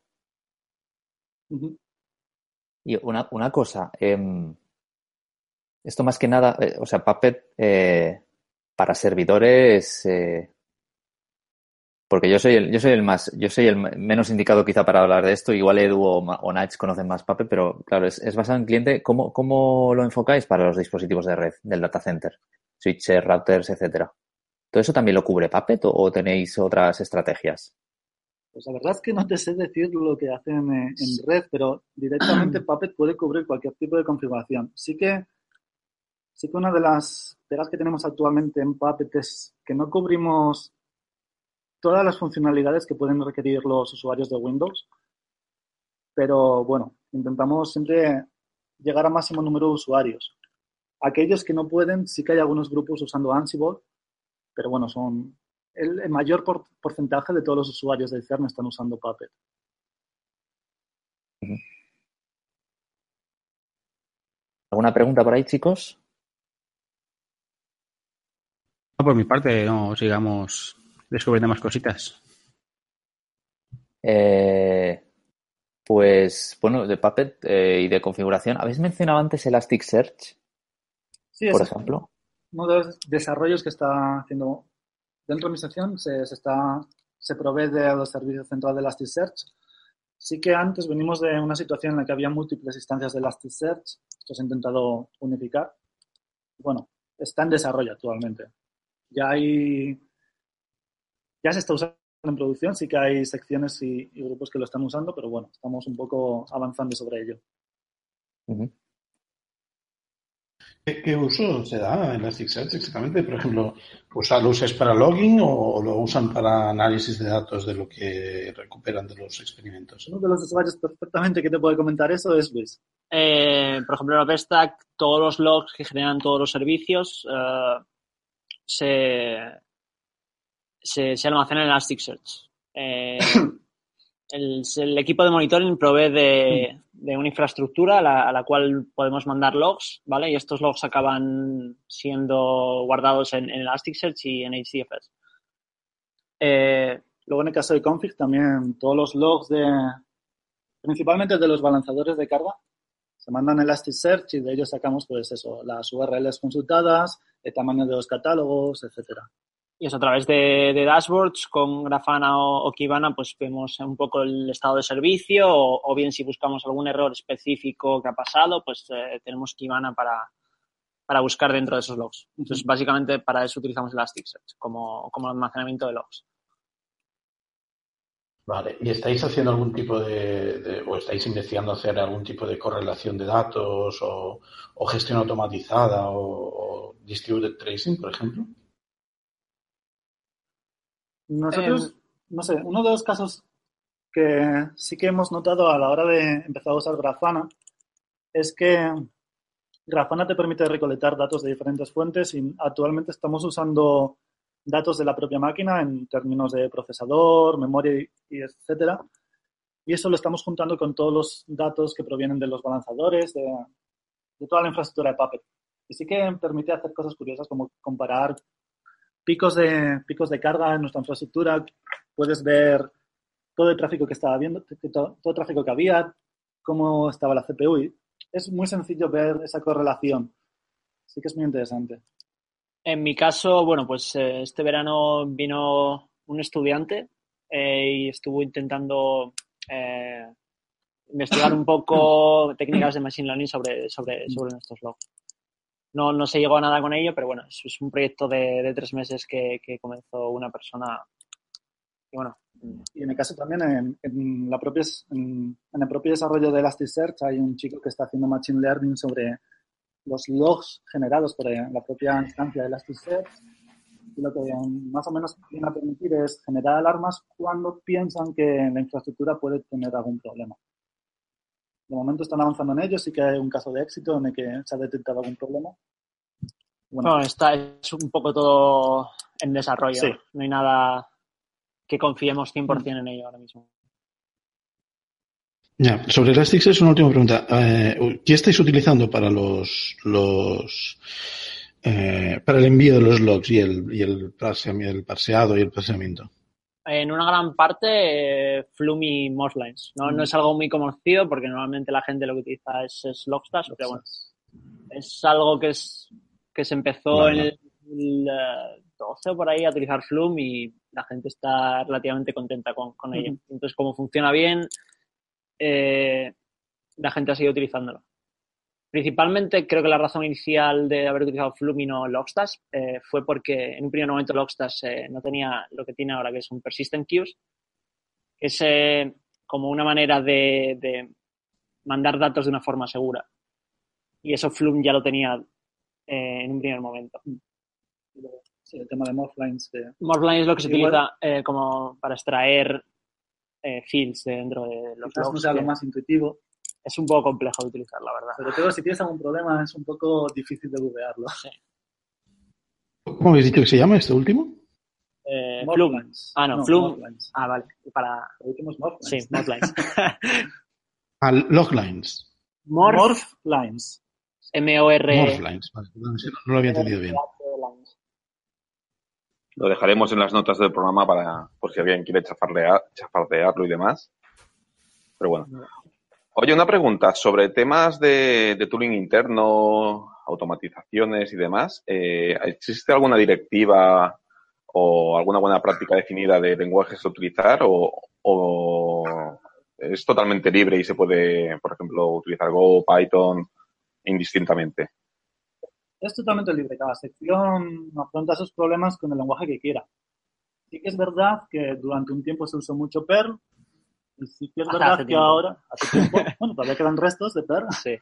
Y una, una cosa, em, esto más que nada, eh, o sea, Puppet eh, para servidores, eh, porque yo soy el, yo soy el más, yo soy el menos indicado quizá para hablar de esto, igual Edu o, o Nach conocen más Puppet, pero claro, es, es basado en cliente. ¿Cómo, ¿Cómo lo enfocáis para los dispositivos de red del data center? Switches, routers, etcétera. ¿Todo eso también lo cubre Puppet o, o tenéis otras estrategias? Pues la verdad es que no te sé decir lo que hacen en red, pero directamente [CLEARS THROAT] Puppet puede cubrir cualquier tipo de configuración. Sí que, sí que una de las pegas que tenemos actualmente en Puppet es que no cubrimos todas las funcionalidades que pueden requerir los usuarios de Windows, pero bueno, intentamos siempre llegar a máximo número de usuarios. Aquellos que no pueden, sí que hay algunos grupos usando Ansible, pero bueno, son el, el mayor por- porcentaje de todos los usuarios del CERN están usando Puppet. ¿Alguna pregunta por ahí, chicos? No, por mi parte, no sigamos descubriendo más cositas. Eh, pues bueno, de Puppet eh, y de configuración. ¿Habéis mencionado antes Elasticsearch, Sí, por ejemplo? uno de los desarrollos que está haciendo dentro de mi sección, se, se está, se provee de los servicios centrales de Elasticsearch. Sí que antes venimos de una situación en la que había múltiples instancias de Elasticsearch, esto se ha intentado unificar. Bueno, está en desarrollo actualmente. Ya hay, ya se está usando en producción, sí que hay secciones y, y grupos que lo están usando, pero bueno, estamos un poco avanzando sobre ello. ¿Qué, qué uso se da en Elasticsearch exactamente? Por ejemplo, ¿usa- ¿lo usas para logging o lo usan para análisis de datos de lo que recuperan de los experimentos? Uno de los usuarios perfectamente que te puede comentar eso es Luis. Eh, por ejemplo, en OpenStack, todos los logs que generan todos los servicios eh, se, se, se almacenan en Elasticsearch. Eh, [COUGHS] el, el equipo de monitoring provee de, de una infraestructura a la, a la cual podemos mandar logs, ¿vale? Y estos logs acaban siendo guardados en, en Elasticsearch y en HDFS. Eh, Luego, en el caso de config, también todos los logs de, principalmente de los balanzadores de carga, se mandan a Elasticsearch y de ellos sacamos, pues eso, las URLs consultadas, el tamaño de los catálogos, etcétera. Y eso a través de, de dashboards con Grafana o, o Kibana, pues vemos un poco el estado de servicio o, o bien si buscamos algún error específico que ha pasado, pues eh, tenemos Kibana para, para buscar dentro de esos logs. Entonces, básicamente para eso utilizamos Elasticsearch como, como almacenamiento de logs. Vale, ¿y estáis haciendo algún tipo de, de- o estáis investigando hacer algún tipo de correlación de datos o, o gestión automatizada o, o distributed tracing, por ejemplo? Nosotros, Em. no sé, uno de los casos que sí que hemos notado a la hora de empezar a usar Grafana es que Grafana te permite recolectar datos de diferentes fuentes y actualmente estamos usando datos de la propia máquina en términos de procesador, memoria y, y etcétera. Y eso lo estamos juntando con todos los datos que provienen de los balanzadores, de, de toda la infraestructura de Puppet. Y sí que permite hacer cosas curiosas como comparar picos de, picos de carga en nuestra infraestructura. Puedes ver todo el tráfico que estaba viendo, todo el tráfico que había, cómo estaba la CPU. Y es muy sencillo ver esa correlación. Sí que es muy interesante. En mi caso, bueno, pues eh, este verano vino un estudiante eh, y estuvo intentando eh, investigar un poco [COUGHS] técnicas de Machine Learning sobre, sobre, sobre nuestros logs. No, no se llegó a nada con ello, pero bueno, es, es un proyecto de, de tres meses que, que comenzó una persona. Y bueno, Y en el caso también, en, en la propia, en, el propio desarrollo de Elasticsearch hay un chico que está haciendo Machine Learning sobre los logs generados por la propia instancia de Elasticsearch. Y lo que más o menos viene a permitir es generar alarmas cuando piensan que la infraestructura puede tener algún problema. De momento están avanzando en ello, sí que hay un caso de éxito en el que se ha detectado algún problema. Bueno, bueno, está, es un poco todo en desarrollo. Sí. No hay nada que confiemos 100% en ello ahora mismo. Ya, sobre Elasticsearch, una última pregunta. Eh, ¿Qué estáis utilizando para los, los eh, para el envío de los logs y el, y el, parse- el parseado y el procesamiento? En una gran parte eh, Flume y Morphlines. ¿no? no es algo muy conocido porque normalmente la gente lo que utiliza es, es Logstash, pero bueno, es algo que es que se empezó en el, el, eh, 12 o por ahí a utilizar Flume y la gente está relativamente contenta con, con ello. Entonces, como funciona bien, eh, la gente ha seguido utilizándolo. Principalmente creo que la razón inicial de haber utilizado Flume y no Logstash eh, fue porque en un primer momento Logstash eh, no tenía lo que tiene ahora, que son persistent queues, que es eh, como una manera de, de mandar datos de una forma segura. Y eso Flume ya lo tenía eh, en un primer momento. sí, el tema de Morphlines. que- Morphline es lo que se Igual- utiliza eh, como para extraer eh, fields de dentro de los quizás no logs. sea lo que más intuitivo, Es un poco complejo de utilizar, la verdad. sobre todo si tienes algún problema es un poco difícil de googlearlo. ¿Cómo habéis dicho que se llama este último? Eh. Ah, no. Morphlines. Ah, vale. Para... Lo último es Morphlines. Sí, Morphlines. [LAUGHS] Ah, Loglines. Morph, Morphlines. M-O-R... Morphlines. Vale, no, no lo había entendido bien. Lo dejaremos en las notas del programa para por si alguien quiere chafardear, chafardearlo y demás. Pero bueno. Oye, una pregunta sobre temas de, de tooling interno, automatizaciones y demás. Eh, ¿Existe alguna directiva o alguna buena práctica definida de lenguajes a utilizar o, o es totalmente libre y se puede, por ejemplo, utilizar Go, Python indistintamente? es totalmente libre. Cada sección afronta sus problemas con el lenguaje que quiera. Sí que es verdad que durante un tiempo se usó mucho Perl. Y sí que es verdad que tiempo. ahora, hace tiempo, [LAUGHS] bueno, todavía quedan restos de Perl, Sí.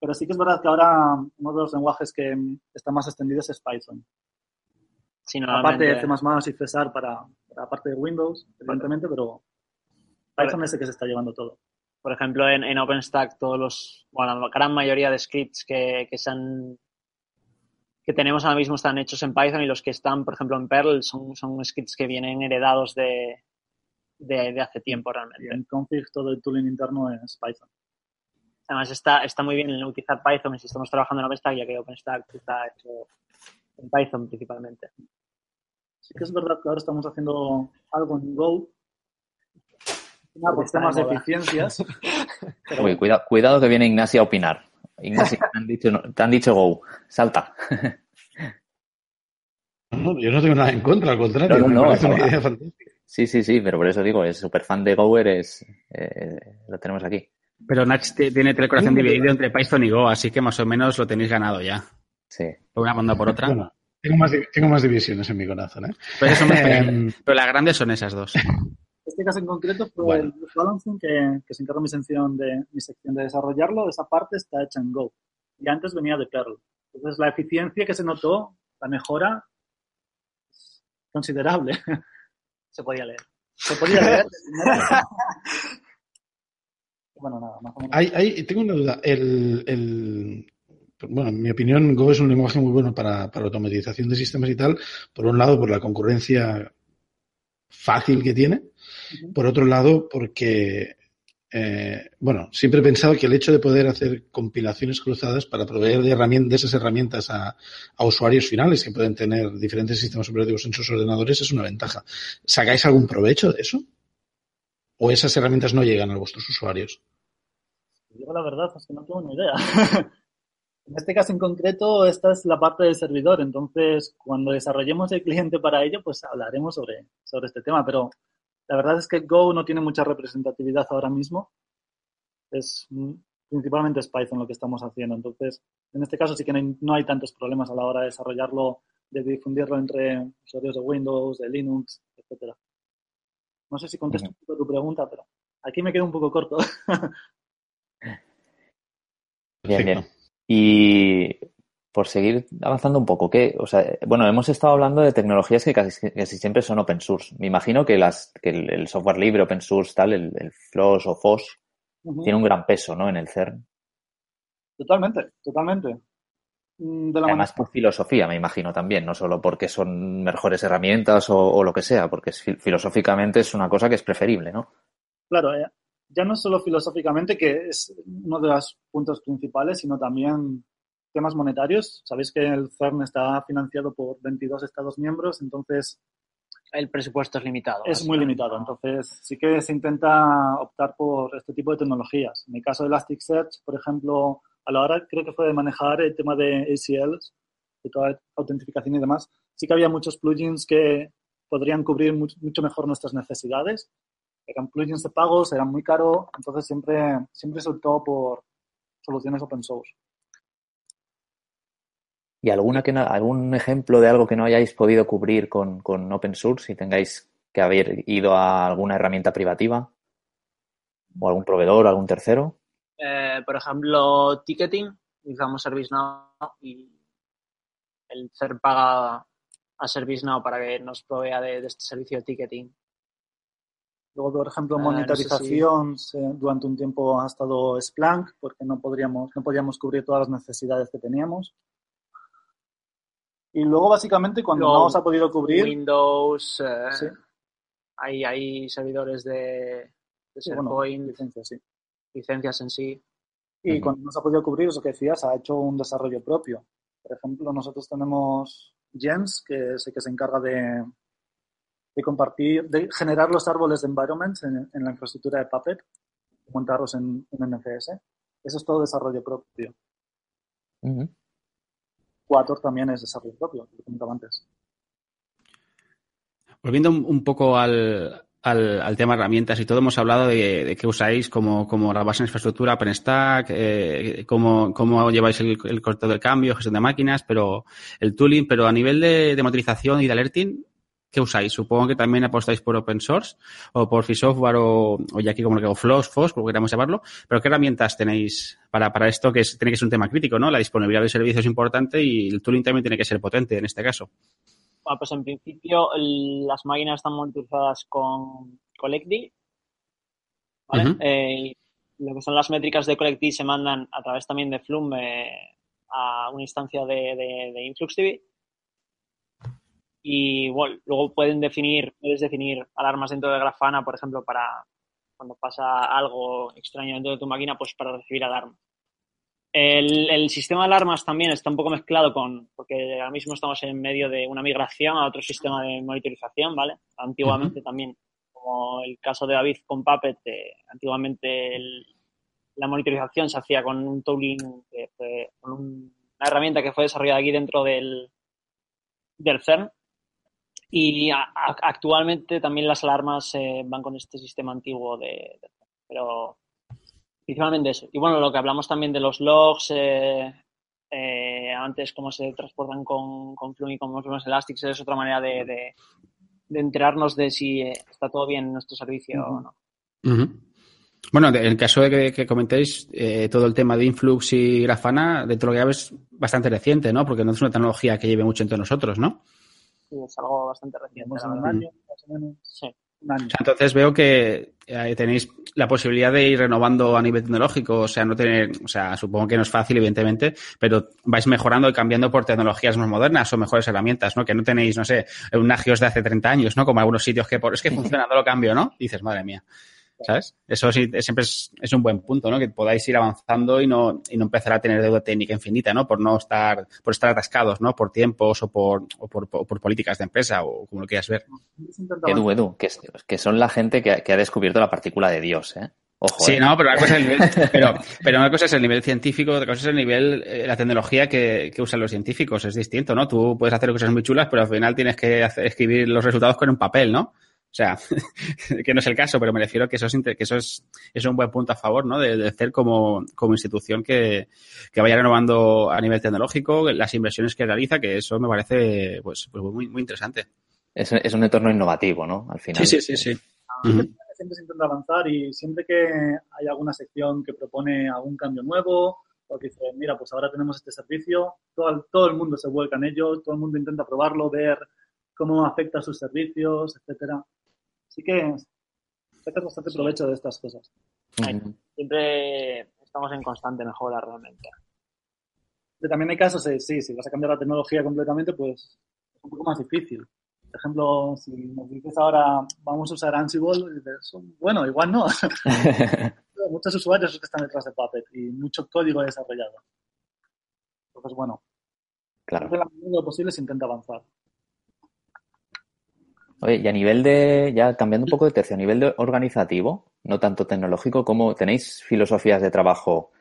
pero sí que es verdad que ahora uno de los lenguajes que está más extendido es Python. Sí, Aparte de C++ y César para, para la parte de Windows, evidentemente, pero Python es el que se está llevando todo. por ejemplo, en, en OpenStack todos los, bueno, la gran mayoría de scripts que, que se han que tenemos ahora mismo están hechos en Python y los que están, por ejemplo, en Perl son, son scripts que vienen heredados de, de, de hace tiempo Y realmente. en config todo el tooling interno es Python. Además, está, está muy bien el utilizar Python si estamos trabajando en OpenStack, ya que OpenStack está hecho en Python principalmente. Sí que es verdad que ahora estamos haciendo algo en Go. Nada, por temas de eficiencias. [LAUGHS] pero Uy, cuida- cuidado que viene Ignacio a opinar. Ignacio, te han dicho, te han dicho go. Salta. No, yo no tengo nada en contra, al contrario, No, no, me no, parece una no. idea fantástica. Sí, sí, sí, pero por eso digo, es súper fan de Go, eres, eh, lo tenemos aquí. Pero Nach te- tiene telecorazón dividido entre Python y Go, así que más o menos lo tenéis ganado ya. Sí. Por una banda por otra. Bueno, tengo más, di- tengo más divisiones en mi corazón, ¿eh? Pero, eso me- Em, pero las grandes son esas dos. este caso en concreto fue Bueno. el balancing que, que se encarga mi sección, de, mi sección de desarrollarlo. Esa parte está hecha en Go. Y antes venía de Perl. Entonces la eficiencia que se notó, la mejora, es considerable. Se podía leer. Se podía leer. [LAUGHS] bueno, nada, más o menos. Hay, hay- tengo una duda. El, el- bueno, en mi opinión, Go es un lenguaje muy bueno para, para automatización de sistemas y tal. Por un lado, por la concurrencia fácil que tiene. Por otro lado, porque, eh, bueno, siempre he pensado que el hecho de poder hacer compilaciones cruzadas para proveer de, esas herramientas a, a usuarios finales que pueden tener diferentes sistemas operativos en sus ordenadores es una ventaja. ¿Sacáis algún provecho de eso? ¿O esas herramientas no llegan a vuestros usuarios? Digo la verdad, es que no tengo ni idea. [LAUGHS] en este caso en concreto, esta es la parte del servidor. Entonces, cuando desarrollemos el cliente para ello, pues hablaremos sobre, sobre este tema. Pero la verdad es que Go no tiene mucha representatividad ahora mismo. Es mm, principalmente es Python lo que estamos haciendo. Entonces, en este caso sí que no hay, no hay tantos problemas a la hora de desarrollarlo, de difundirlo entre usuarios de Windows, de Linux, etcétera. No sé si contesto un poco tu pregunta, pero aquí me quedo un poco corto. Bien, bien. Y por seguir avanzando un poco, ¿qué? O sea, bueno, hemos estado hablando de tecnologías que casi, casi siempre son open source. Me imagino que las, que el, el software libre, open source, tal, el, el FLOSS o FOSS, Ujú. tiene un gran peso, ¿no? En el CERN. Totalmente, totalmente. Mm, De la Además manera- por filosofía, me imagino también, no solo porque son mejores herramientas o, o lo que sea, porque es filosóficamente es una cosa que es preferible, ¿no? claro, eh, ya no solo filosóficamente, que es uno de los puntos principales, sino también temas monetarios. Sabéis que el CERN está financiado por 22 Estados miembros, entonces El presupuesto es limitado. es muy limitado. Entonces sí que se intenta optar por este tipo de tecnologías. En el caso de Elasticsearch, por ejemplo, a la hora creo que fue de manejar el tema de ACLs, de toda autentificación y demás, sí que había muchos plugins que podrían cubrir much- mucho mejor nuestras necesidades. Eran plugins de pagos, eran muy caros, entonces siempre, siempre se optó por soluciones open source. ¿Y alguna que no- algún ejemplo de algo que no hayáis podido cubrir con, con open source y tengáis que haber ido a alguna herramienta privativa? ¿O algún proveedor, algún tercero? Eh, por ejemplo, ticketing, utilizamos ServiceNow y el CER paga a ServiceNow para que nos provea de, de este servicio de ticketing. Luego, por ejemplo, Ah, no sé monitorización, durante un tiempo ha estado Splunk, porque no, podríamos, no podíamos cubrir todas las necesidades que teníamos. Y luego, básicamente, cuando Luego, no se ha podido cubrir, Windows, eh, Sí. hay, hay servidores de, de sí, bueno, SharePoint, licencias, sí. licencias en sí. Y cuando no se ha podido cubrir, eso que decías, ha hecho un desarrollo propio. Por ejemplo, nosotros tenemos Jens, que es el que se encarga de, de compartir, de generar los árboles de environments en, en la infraestructura de Puppet, montarlos en, en NFS. Eso es todo desarrollo propio. Ujú. Quator también es desarrollo propio, lo que comentaba antes. Volviendo un, poco al, al, al, tema herramientas y todo, hemos hablado de, de qué usáis como, como la base en infraestructura, OpenStack, eh, cómo, cómo lleváis el, el corte del cambio, gestión de máquinas, pero el tooling, pero a nivel de, de motorización y de alerting, ¿qué usáis? Supongo que también apostáis por open source o por free software o, o ya aquí como lo que FLOS, FOS, como queramos llamarlo, pero ¿qué herramientas tenéis para, para esto que es, tiene que ser un tema crítico, ¿no? La disponibilidad del servicio es importante y el tooling también tiene que ser potente en este caso. Bueno, pues en principio las máquinas están monitorizadas con Collectd, ¿vale? Uh -huh. eh, lo que son las métricas de Collectd se mandan a través también de Flume eh, a una instancia de, de, de InfluxDB y bueno, luego pueden definir, puedes definir alarmas dentro de Grafana, por ejemplo, para cuando pasa algo extraño dentro de tu máquina, pues para recibir alarmas. El, el, sistema de alarmas también está un poco mezclado con, porque ahora mismo estamos en medio de una migración a otro sistema de monitorización, ¿vale? Antiguamente uh -huh. también, como el caso de David con Puppet, eh, antiguamente el, la monitorización se hacía con un tooling, fue, con un, una herramienta que fue desarrollada aquí dentro del, del CERN, y a, a, actualmente también las alarmas eh, van con este sistema antiguo de, de, pero principalmente eso. Y bueno, lo que hablamos también de los logs, eh, eh, antes cómo se transportan con, con Flume y con los Elastics, es otra manera de, de, de enterarnos de si eh, está todo bien en nuestro servicio uh -huh. o no. Uh -huh. Bueno, en el caso de que, que comentéis eh, todo el tema de Influx y Grafana, dentro de lo que es bastante reciente, ¿no? Porque no es una tecnología que lleve mucho entre nosotros, ¿no? Sí, es algo bastante reciente. Un año, más o menos. Sí. O sea, entonces veo que eh, tenéis la posibilidad de ir renovando a nivel tecnológico, o sea, no tener, o sea, supongo que no es fácil, evidentemente, pero vais mejorando y cambiando por tecnologías más modernas o mejores herramientas, ¿no? Que no tenéis, no sé, un Nagios de hace 30 años, ¿no? Como algunos sitios que por, es que [LAUGHS] funciona, no lo cambio, ¿no? Y dices, madre mía. ¿Sabes? Eso sí, siempre es, es, un buen punto, ¿no? Que podáis ir avanzando y no, y no empezar a tener deuda técnica infinita, ¿no? Por no estar, por estar atascados, ¿no? Por tiempos o por, o por, o por políticas de empresa o como lo quieras ver. Edu, Edu, que, que son la gente que, que ha descubierto la partícula de Dios, ¿eh? Ojo, sí, ¿eh? no, pero una cosa es el nivel, [LAUGHS] pero, pero una cosa es el nivel científico, otra cosa es el nivel, eh, la tecnología que, que, usan los científicos, es distinto, ¿no? Tú puedes hacer cosas muy chulas, pero al final tienes que hacer, escribir los resultados con un papel, ¿no? O sea, [LAUGHS] que no es el caso, pero me refiero a que eso es, que eso es, es un buen punto a favor, ¿no? De, de hacer como, como institución que, que, vaya renovando a nivel tecnológico las inversiones que realiza, que eso me parece, pues, pues muy, muy interesante. Es, es un entorno innovativo, ¿no? Al final. Sí, sí, sí, sí. Uh -huh. Siempre se intenta avanzar y siempre que hay alguna sección que propone algún cambio nuevo o que dice, mira, pues ahora tenemos este servicio, todo, todo el mundo se vuelca en ello, todo el mundo intenta probarlo, ver cómo afecta a sus servicios, etcétera. Así que sacas bastante provecho de estas cosas. Siempre estamos en constante mejora realmente. Pero también hay casos, eh, sí, si vas a cambiar la tecnología completamente, pues es un poco más difícil. Por ejemplo, si nos dices ahora vamos a usar Ansible, dices, bueno, igual no. [LAUGHS] Muchos usuarios que están detrás de Puppet y mucho código desarrollado. Entonces, bueno, claro. en la medida de lo posible se intenta avanzar. Oye, y a nivel de, ya cambiando un poco de tercio, a nivel de organizativo, no tanto tecnológico, ¿cómo tenéis filosofías de trabajo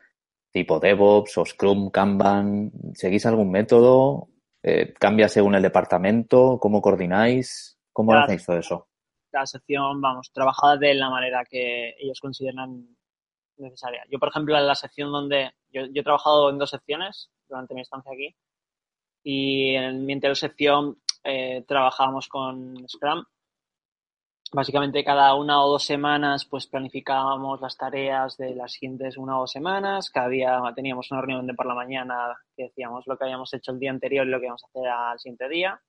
tipo DevOps o Scrum, Kanban? ¿Seguís algún método? Eh, ¿Cambia según el departamento? ¿Cómo coordináis? ¿Cómo cada, hacéis todo eso? Cada sección, vamos, trabajada de la manera que ellos consideran necesaria. Yo, por ejemplo, en la sección donde yo, yo he trabajado en dos secciones durante mi estancia aquí y en mi anterior sección eh, trabajábamos con Scrum. Básicamente cada una o dos semanas pues planificábamos las tareas de las siguientes una o dos semanas. Cada día teníamos una reunión de por la mañana que decíamos lo que habíamos hecho el día anterior y lo que íbamos a hacer al siguiente día.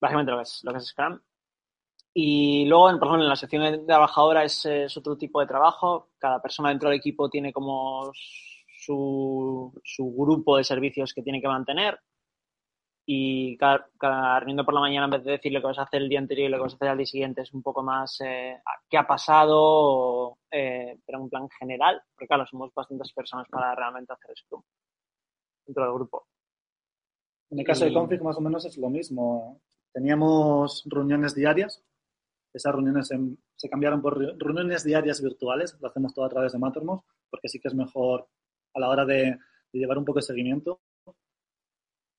Básicamente lo que es, lo que es Scrum. Y luego, por ejemplo, en la sección de trabajadora es, es otro tipo de trabajo. Cada persona dentro del equipo tiene como su, su grupo de servicios que tiene que mantener y cada, cada, reunión por la mañana en vez de decir lo que vas a hacer el día anterior y lo que vas a hacer al día siguiente es un poco más eh, qué ha pasado eh, pero en plan general porque claro somos bastantes personas para realmente hacer Scrum dentro del grupo. En el caso y... de Config más o menos es lo mismo. Teníamos reuniones diarias. Esas reuniones en, se cambiaron por reuniones diarias virtuales. Lo hacemos todo a través de Mattermost porque sí que es mejor a la hora de, de llevar un poco de seguimiento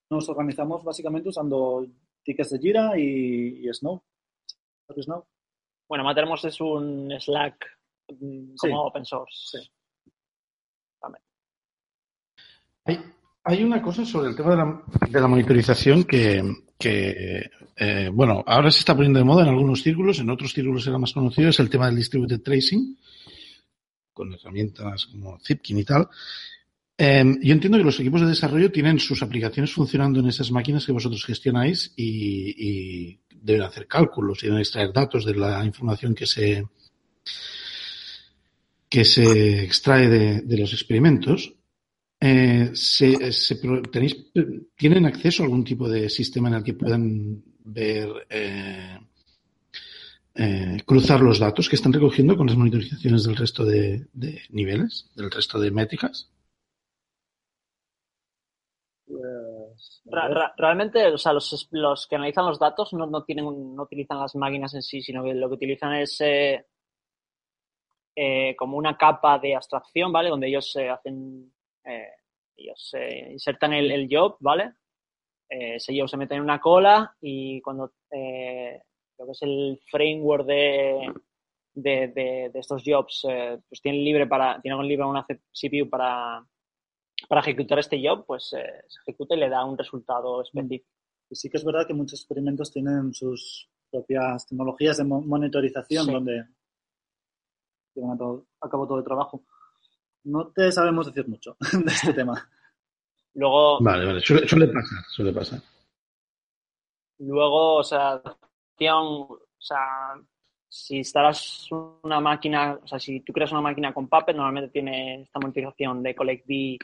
nos organizamos básicamente usando tickets de Jira y, y Snow. Snow. Bueno, Mattermost es un Slack mm, como Sí. open source. Sí. Hay, hay una cosa sobre el tema de la, de la monitorización que, que, eh, bueno, ahora se está poniendo de moda en algunos círculos, en otros círculos era más conocido, es el tema del distributed tracing, con herramientas como Zipkin y tal. Eh, yo entiendo que los equipos de desarrollo tienen sus aplicaciones funcionando en esas máquinas que vosotros gestionáis y, y deben hacer cálculos y deben extraer datos de la información que se que se extrae de, los experimentos. Eh, se, tenéis, ¿Tienen acceso a algún tipo de sistema en el que puedan ver, eh, eh, cruzar los datos que están recogiendo con las monitorizaciones del resto de niveles, del resto de métricas? Pues, a Ra- ver. ra- realmente, o sea, los, los que analizan los datos no, no tienen, no utilizan las máquinas en sí, sino que lo que utilizan es eh, eh, como una capa de abstracción, ¿vale? Donde ellos se hacen, eh, ellos eh, insertan el, el job, ¿vale? Eh, ese job se mete en una cola y cuando eh, lo que es el framework de, de, de- de estos jobs, eh, pues tienen libre para, tienen libre una CPU para, para ejecutar este job, pues eh, se ejecuta y le da un resultado específico. Y sí que es verdad que muchos experimentos tienen sus propias tecnologías de mo- monitorización Sí. donde llevan a, todo- a cabo todo el trabajo. No te sabemos decir mucho [LAUGHS] de este tema. Luego, Vale, vale, suele, suele pasar, suele pasar. luego, o sea, acción, o sea, si instalas una máquina, o sea, si tú creas una máquina con Puppet, normalmente tiene esta monitorización de Collect B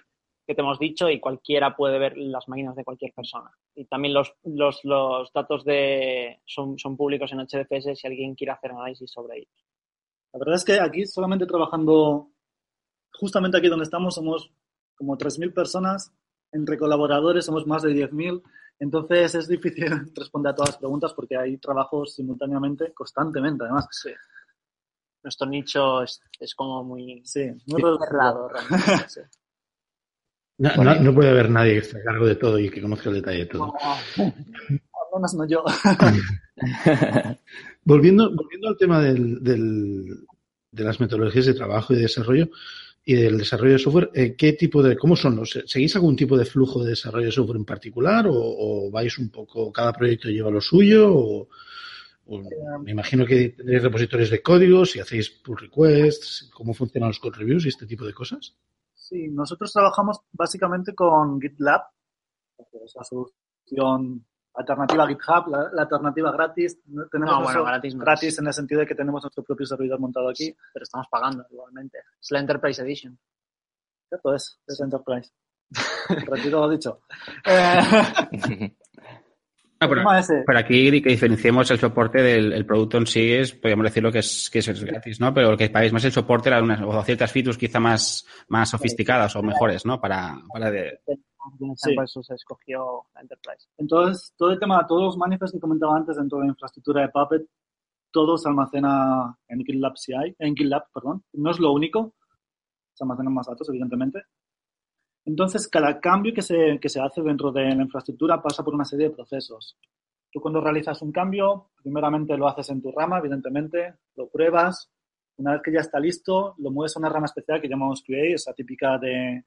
que te hemos dicho y cualquiera puede ver las máquinas de cualquier persona. Y también los, los, los datos de, son, son públicos en HDFS si alguien quiere hacer análisis sobre ellos. La verdad es que aquí solamente trabajando, justamente aquí donde estamos, somos como 3.000 personas. Entre colaboradores somos más de 10.000. Entonces es difícil [LAUGHS] responder a todas las preguntas porque hay trabajos simultáneamente, constantemente además. Sí. Nuestro nicho es, es como muy Sí, muy cerrado. realmente, [LAUGHS] sí. No, no- no puede haber nadie que esté a cargo de todo y que conozca el detalle de todo. Al menos no yo. [LAUGHS] Volviendo, volviendo al tema del, del- de las metodologías de trabajo y de desarrollo y del desarrollo de software, eh, ¿qué tipo de, cómo son los, seguís algún tipo de flujo de desarrollo de software en particular o, o vais un poco, cada proyecto lleva lo suyo o, o me imagino que tenéis repositorios de código, si hacéis pull requests, cómo funcionan los code reviews y este tipo de cosas? Sí, nosotros trabajamos básicamente con GitLab, que es la solución alternativa a GitHub, la, la alternativa gratis. No- Tenemos No, bueno, gratis no gratis en el sentido de que tenemos nuestro propio servidor montado aquí. Pero estamos pagando igualmente. Es la Enterprise Edition. Cierto es, es Enterprise. [LAUGHS] Retiro lo dicho. Eh, [LAUGHS] Ah, pero, pero aquí que diferenciemos el soporte del el producto en sí, es, podríamos decirlo que es, que es gratis, ¿no? Pero que pagáis más el soporte a unas, o ciertas features quizá más, más sofisticadas o mejores, ¿no? Para, para de, Sí. Por eso se escogió la Enterprise. Entonces, todo el tema, todos los manifestos que comentaba antes dentro de la infraestructura de Puppet, todo se almacena en GitLab CI, en GitLab, perdón. No es lo único, se almacenan más datos, evidentemente. Entonces, cada cambio que se, que se hace dentro de la infraestructura pasa por una serie de procesos. Tú cuando realizas un cambio, primeramente lo haces en tu rama, evidentemente, lo pruebas. Una vez que ya está listo, lo mueves a una rama especial que llamamos QA, esa típica de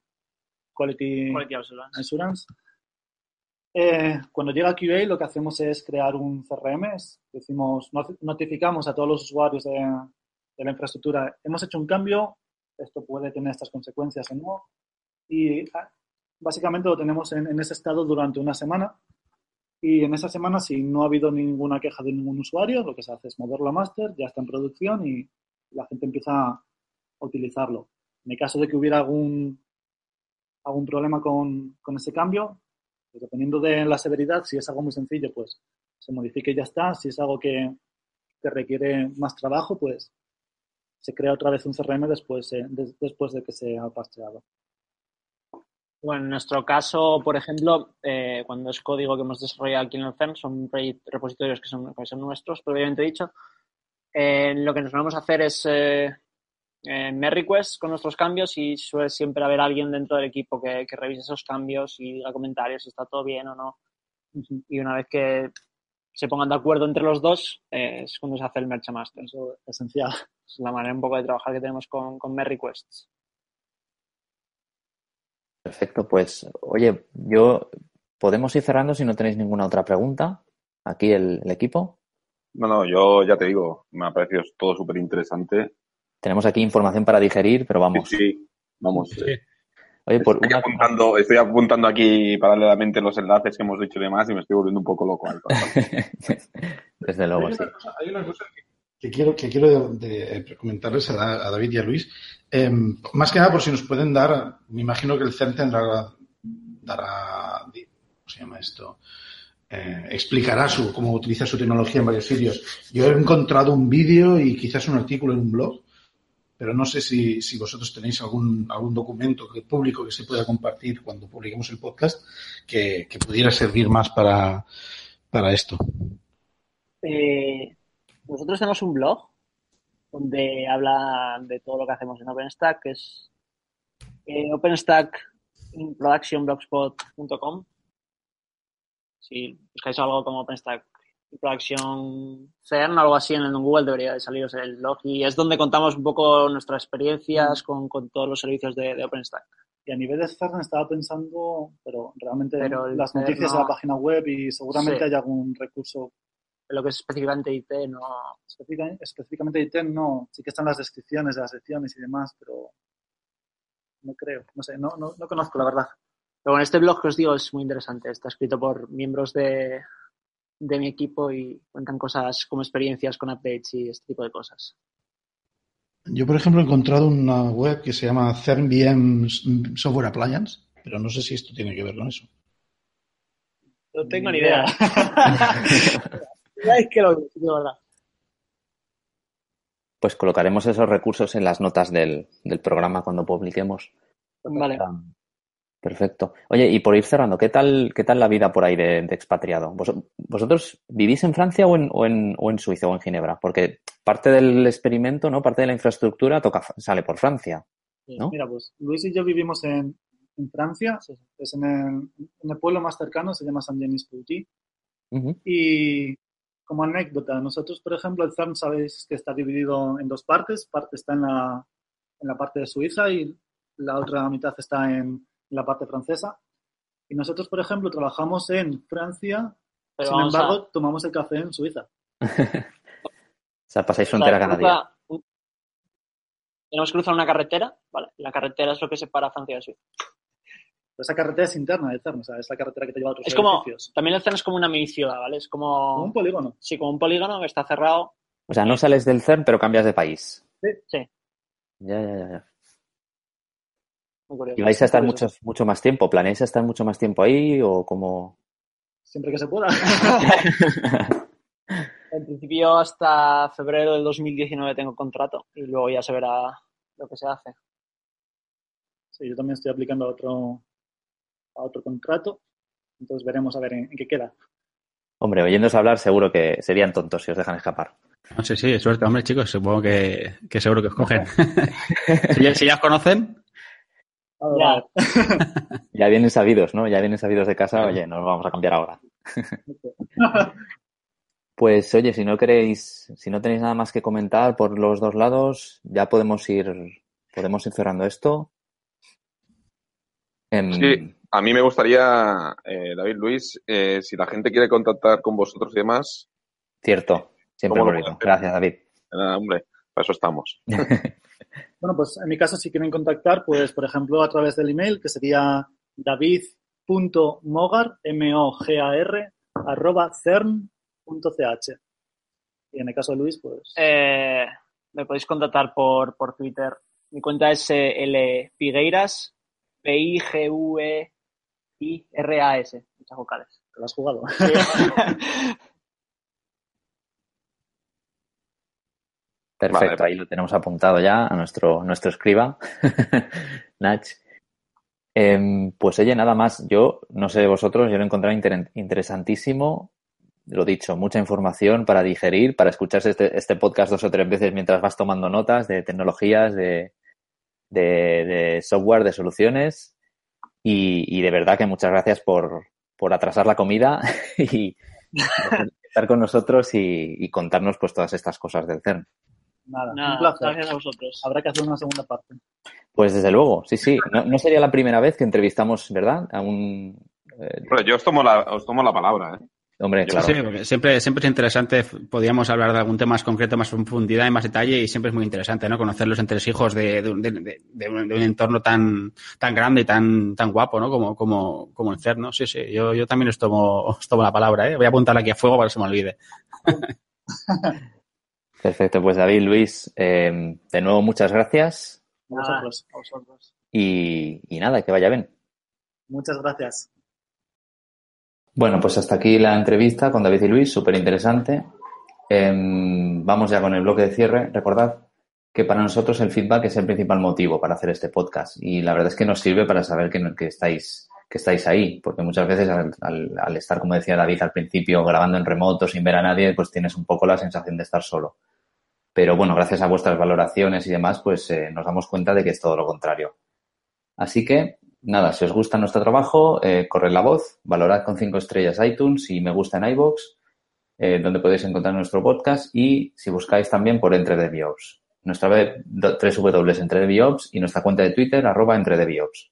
Quality, Quality Assurance. Assurance. Eh, cuando llega QA, lo que hacemos es crear un CRM. Decimos, not- notificamos a todos los usuarios de, de la infraestructura, hemos hecho un cambio, esto puede tener estas consecuencias o no. Y ah, básicamente lo tenemos en, ese estado durante una semana. Y en esa semana, si no ha habido ninguna queja de ningún usuario, lo que se hace es moverlo a master, ya está en producción y la gente empieza a utilizarlo. En el caso de que hubiera algún, algún problema con, con ese cambio, pues dependiendo de la severidad, si es algo muy sencillo, pues se modifica y ya está. Si es algo que, que requiere más trabajo, pues se crea otra vez un CRM después, eh, des- después de que se ha parcheado. Bueno, en nuestro caso, por ejemplo, eh, cuando es código que hemos desarrollado aquí en el CERN, son re- repositorios que son, que son nuestros, previamente dicho. Eh, lo que nos vamos a hacer es eh, eh, merge requests con nuestros cambios y suele siempre haber alguien dentro del equipo que, que revise esos cambios y diga comentarios si está todo bien o no. Y una vez que se pongan de acuerdo entre los dos, eh, es cuando se hace el Merch Master. Eso es esencial. Es la manera un poco de trabajar que tenemos con, con Merry Requests. Perfecto, pues oye, yo podemos ir cerrando si no tenéis ninguna otra pregunta. Aquí el, el equipo. No, no, yo ya te digo, me ha parecido todo súper interesante. Tenemos aquí información para digerir, pero vamos. Sí, sí, vamos. Sí. eh, Oye, por estoy, una- apuntando, estoy apuntando aquí paralelamente los enlaces que hemos dicho y demás y me estoy volviendo un poco loco. [LAUGHS] Desde luego, hay, sí. una cosa, hay una cosa que, que quiero, que quiero de- de comentarles a, a David y a Luis. Eh, más que nada, por si nos pueden dar, me imagino que el CERN tendrá, dará, ¿cómo se llama esto? Eh, explicará su, cómo utiliza su tecnología en varios sitios. Yo he encontrado un vídeo y quizás un artículo en un blog, pero no sé si, si vosotros tenéis algún, algún documento público que se pueda compartir cuando publiquemos el podcast que, que pudiera servir más para, para esto. Eh, nosotros tenemos un blog donde habla de todo lo que hacemos en OpenStack, que es eh, openstackinproductionblogspot.com. Si buscáis algo como OpenStack Production CERN, algo así en el Google debería de saliros el blog y es donde contamos un poco nuestras experiencias con, con todos los servicios de, de OpenStack. Y a nivel de CERN estaba pensando, pero realmente Pero las noticias no- de la página web y seguramente Sí. hay algún recurso Lo que es específicamente IT no, específica- específicamente IT, no. Sí que están las descripciones de las secciones y demás, pero no creo. No sé, no, no, no conozco la verdad. Pero bueno, este blog que os digo es muy interesante. Está escrito por miembros de, de mi equipo y cuentan cosas como experiencias con updates y este tipo de cosas. Yo, por ejemplo, he encontrado una web que se llama CERN Software Appliance, pero no sé si esto tiene que ver con eso. No tengo Ni ni idea. [LAUGHS] es que lo de verdad. Pues colocaremos esos recursos en las notas del, del programa cuando publiquemos. Vale. Ah, Perfecto. Oye, y por ir cerrando, ¿qué tal, qué tal la vida por ahí de, de expatriado? ¿Vos- ¿Vosotros vivís en Francia o en, o, en, o en Suiza o en Ginebra? Porque parte del experimento, ¿no? Parte de la infraestructura toca, sale por Francia. ¿No? Mira, pues Luis y yo vivimos en, en Francia, es en el, en el pueblo más cercano, se llama Saint-Denis-Pouty. Ujú. Y como anécdota, nosotros, por ejemplo, el CERN sabéis que está dividido en dos partes. Parte está en la, en la parte de Suiza y la otra mitad está en la parte francesa. Y nosotros, por ejemplo, trabajamos en Francia, Pero sin embargo, a- tomamos el café en Suiza. [LAUGHS] O sea, pasáis frontera cada día. Tenemos que cruzar una carretera, ¿vale? La carretera es lo que separa Francia de Suiza. Pero esa carretera es interna del CERN, o sea, es la carretera que te lleva a otros Es como, edificios. también el CERN es como una mini ciudad, ¿vale? Es Como un como, polígono. sí, como un polígono que está cerrado. O sea, no sales del CERN, pero cambias de país. Sí, Ya, ya, ya. ya. muy curioso. ¿Y vais a estar mucho, mucho más tiempo? ¿Planeáis estar mucho más tiempo ahí o como...? Siempre que se pueda. [LAUGHS] En principio hasta febrero del 2019 tengo contrato y luego ya se verá lo que se hace. Sí, yo también estoy aplicando a otro, a otro contrato. Entonces veremos a ver en, en qué queda. Hombre, oyéndose hablar seguro que serían tontos si os dejan escapar. No sé, sí, suerte, hombre, chicos. Supongo que, que seguro que os cogen. [LAUGHS] si, ya, si ya os conocen, Ya, [LAUGHS] Ya vienen sabidos, ¿no? Ya vienen sabidos de casa, oye, nos vamos a cambiar ahora. [LAUGHS] Pues oye, si no queréis, si no tenéis nada más que comentar por los dos lados, ya podemos ir, podemos ir cerrando esto. Em, Sí, a mí me gustaría, eh, David Luis, eh, si la gente quiere contactar con vosotros y demás, Cierto, siempre ¿Cómo lo? Gracias, David. eh, hombre, para eso estamos. [LAUGHS] Bueno, pues en mi caso, si quieren contactar, pues por ejemplo a través del email, que sería david.mogar, M-O-G-A-R, arroba cern.ch. Y en el caso de Luis, pues eh, me podéis contactar por, por Twitter. Mi cuenta es L Figueiras, P-I-G-U-E-I-R-A-S. Muchas vocales. te lo has jugado. Sí. [LAUGHS] Perfecto, Vale. ahí lo tenemos apuntado ya a nuestro, nuestro escriba, [LAUGHS] Nach. Em, pues oye, nada más. Yo, no sé vosotros, yo lo he encontrado inter- interesantísimo. Lo dicho, mucha información para digerir, para escucharse este, este podcast dos o tres veces mientras vas tomando notas de tecnologías, de, de, de software, de soluciones. Y, y de verdad que muchas gracias por, por atrasar la comida [LAUGHS] y, estar con nosotros y, y, contarnos pues todas estas cosas del CERN. Nada, Nada, un placer. gracias a vosotros. Habrá que hacer una segunda parte. Pues desde luego, sí, sí. No, no sería la primera vez que entrevistamos, ¿verdad? A un... eh, Bueno, yo os tomo la, os tomo la palabra, ¿eh? Hombre, claro. Sí, porque siempre, siempre es interesante, podríamos hablar de algún tema más concreto, más profundidad y más detalle, y siempre es muy interesante, ¿no? Conocer los entresijos de, de, un- de, de- de un, de un entorno tan, tan grande y tan, tan guapo, ¿no? Como, como, como el CERN, ¿no? Sí, sí, yo, yo también os tomo, os tomo la palabra, ¿eh? Voy a apuntarla aquí a fuego para que se me olvide. [LAUGHS] Perfecto, pues David, Luis, eh, de nuevo muchas gracias a vosotros. y, y nada, que vaya bien. Muchas gracias. Bueno, pues hasta aquí la entrevista con David y Luis, súper interesante. Em, vamos ya con el bloque de cierre. Recordad que para nosotros el feedback es el principal motivo para hacer este podcast y la verdad es que nos sirve para saber que, estáis, que estáis ahí, porque muchas veces al estar, como decía David al principio, grabando en remoto sin ver a nadie, pues tienes un poco la sensación de estar solo. Pero bueno, gracias a vuestras valoraciones y demás, pues eh, nos damos cuenta de que es todo lo contrario. Así que, nada, si os gusta nuestro trabajo, eh, corred la voz, valorad con cinco estrellas iTunes y me gusta en iVoox, eh, donde podéis encontrar nuestro podcast y si buscáis también por Entre de Biops. Nuestra web do- www Entre de Biops y nuestra cuenta de Twitter arroba Entre de Biops.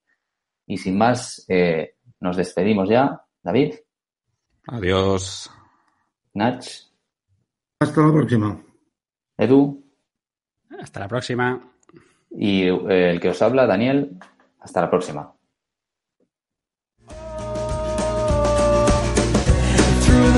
Y sin más, eh, nos despedimos ya. David, Adiós. Nach, Hasta la próxima. Edu Hasta la próxima. y eh, el que os habla, Daniel. Hasta la próxima.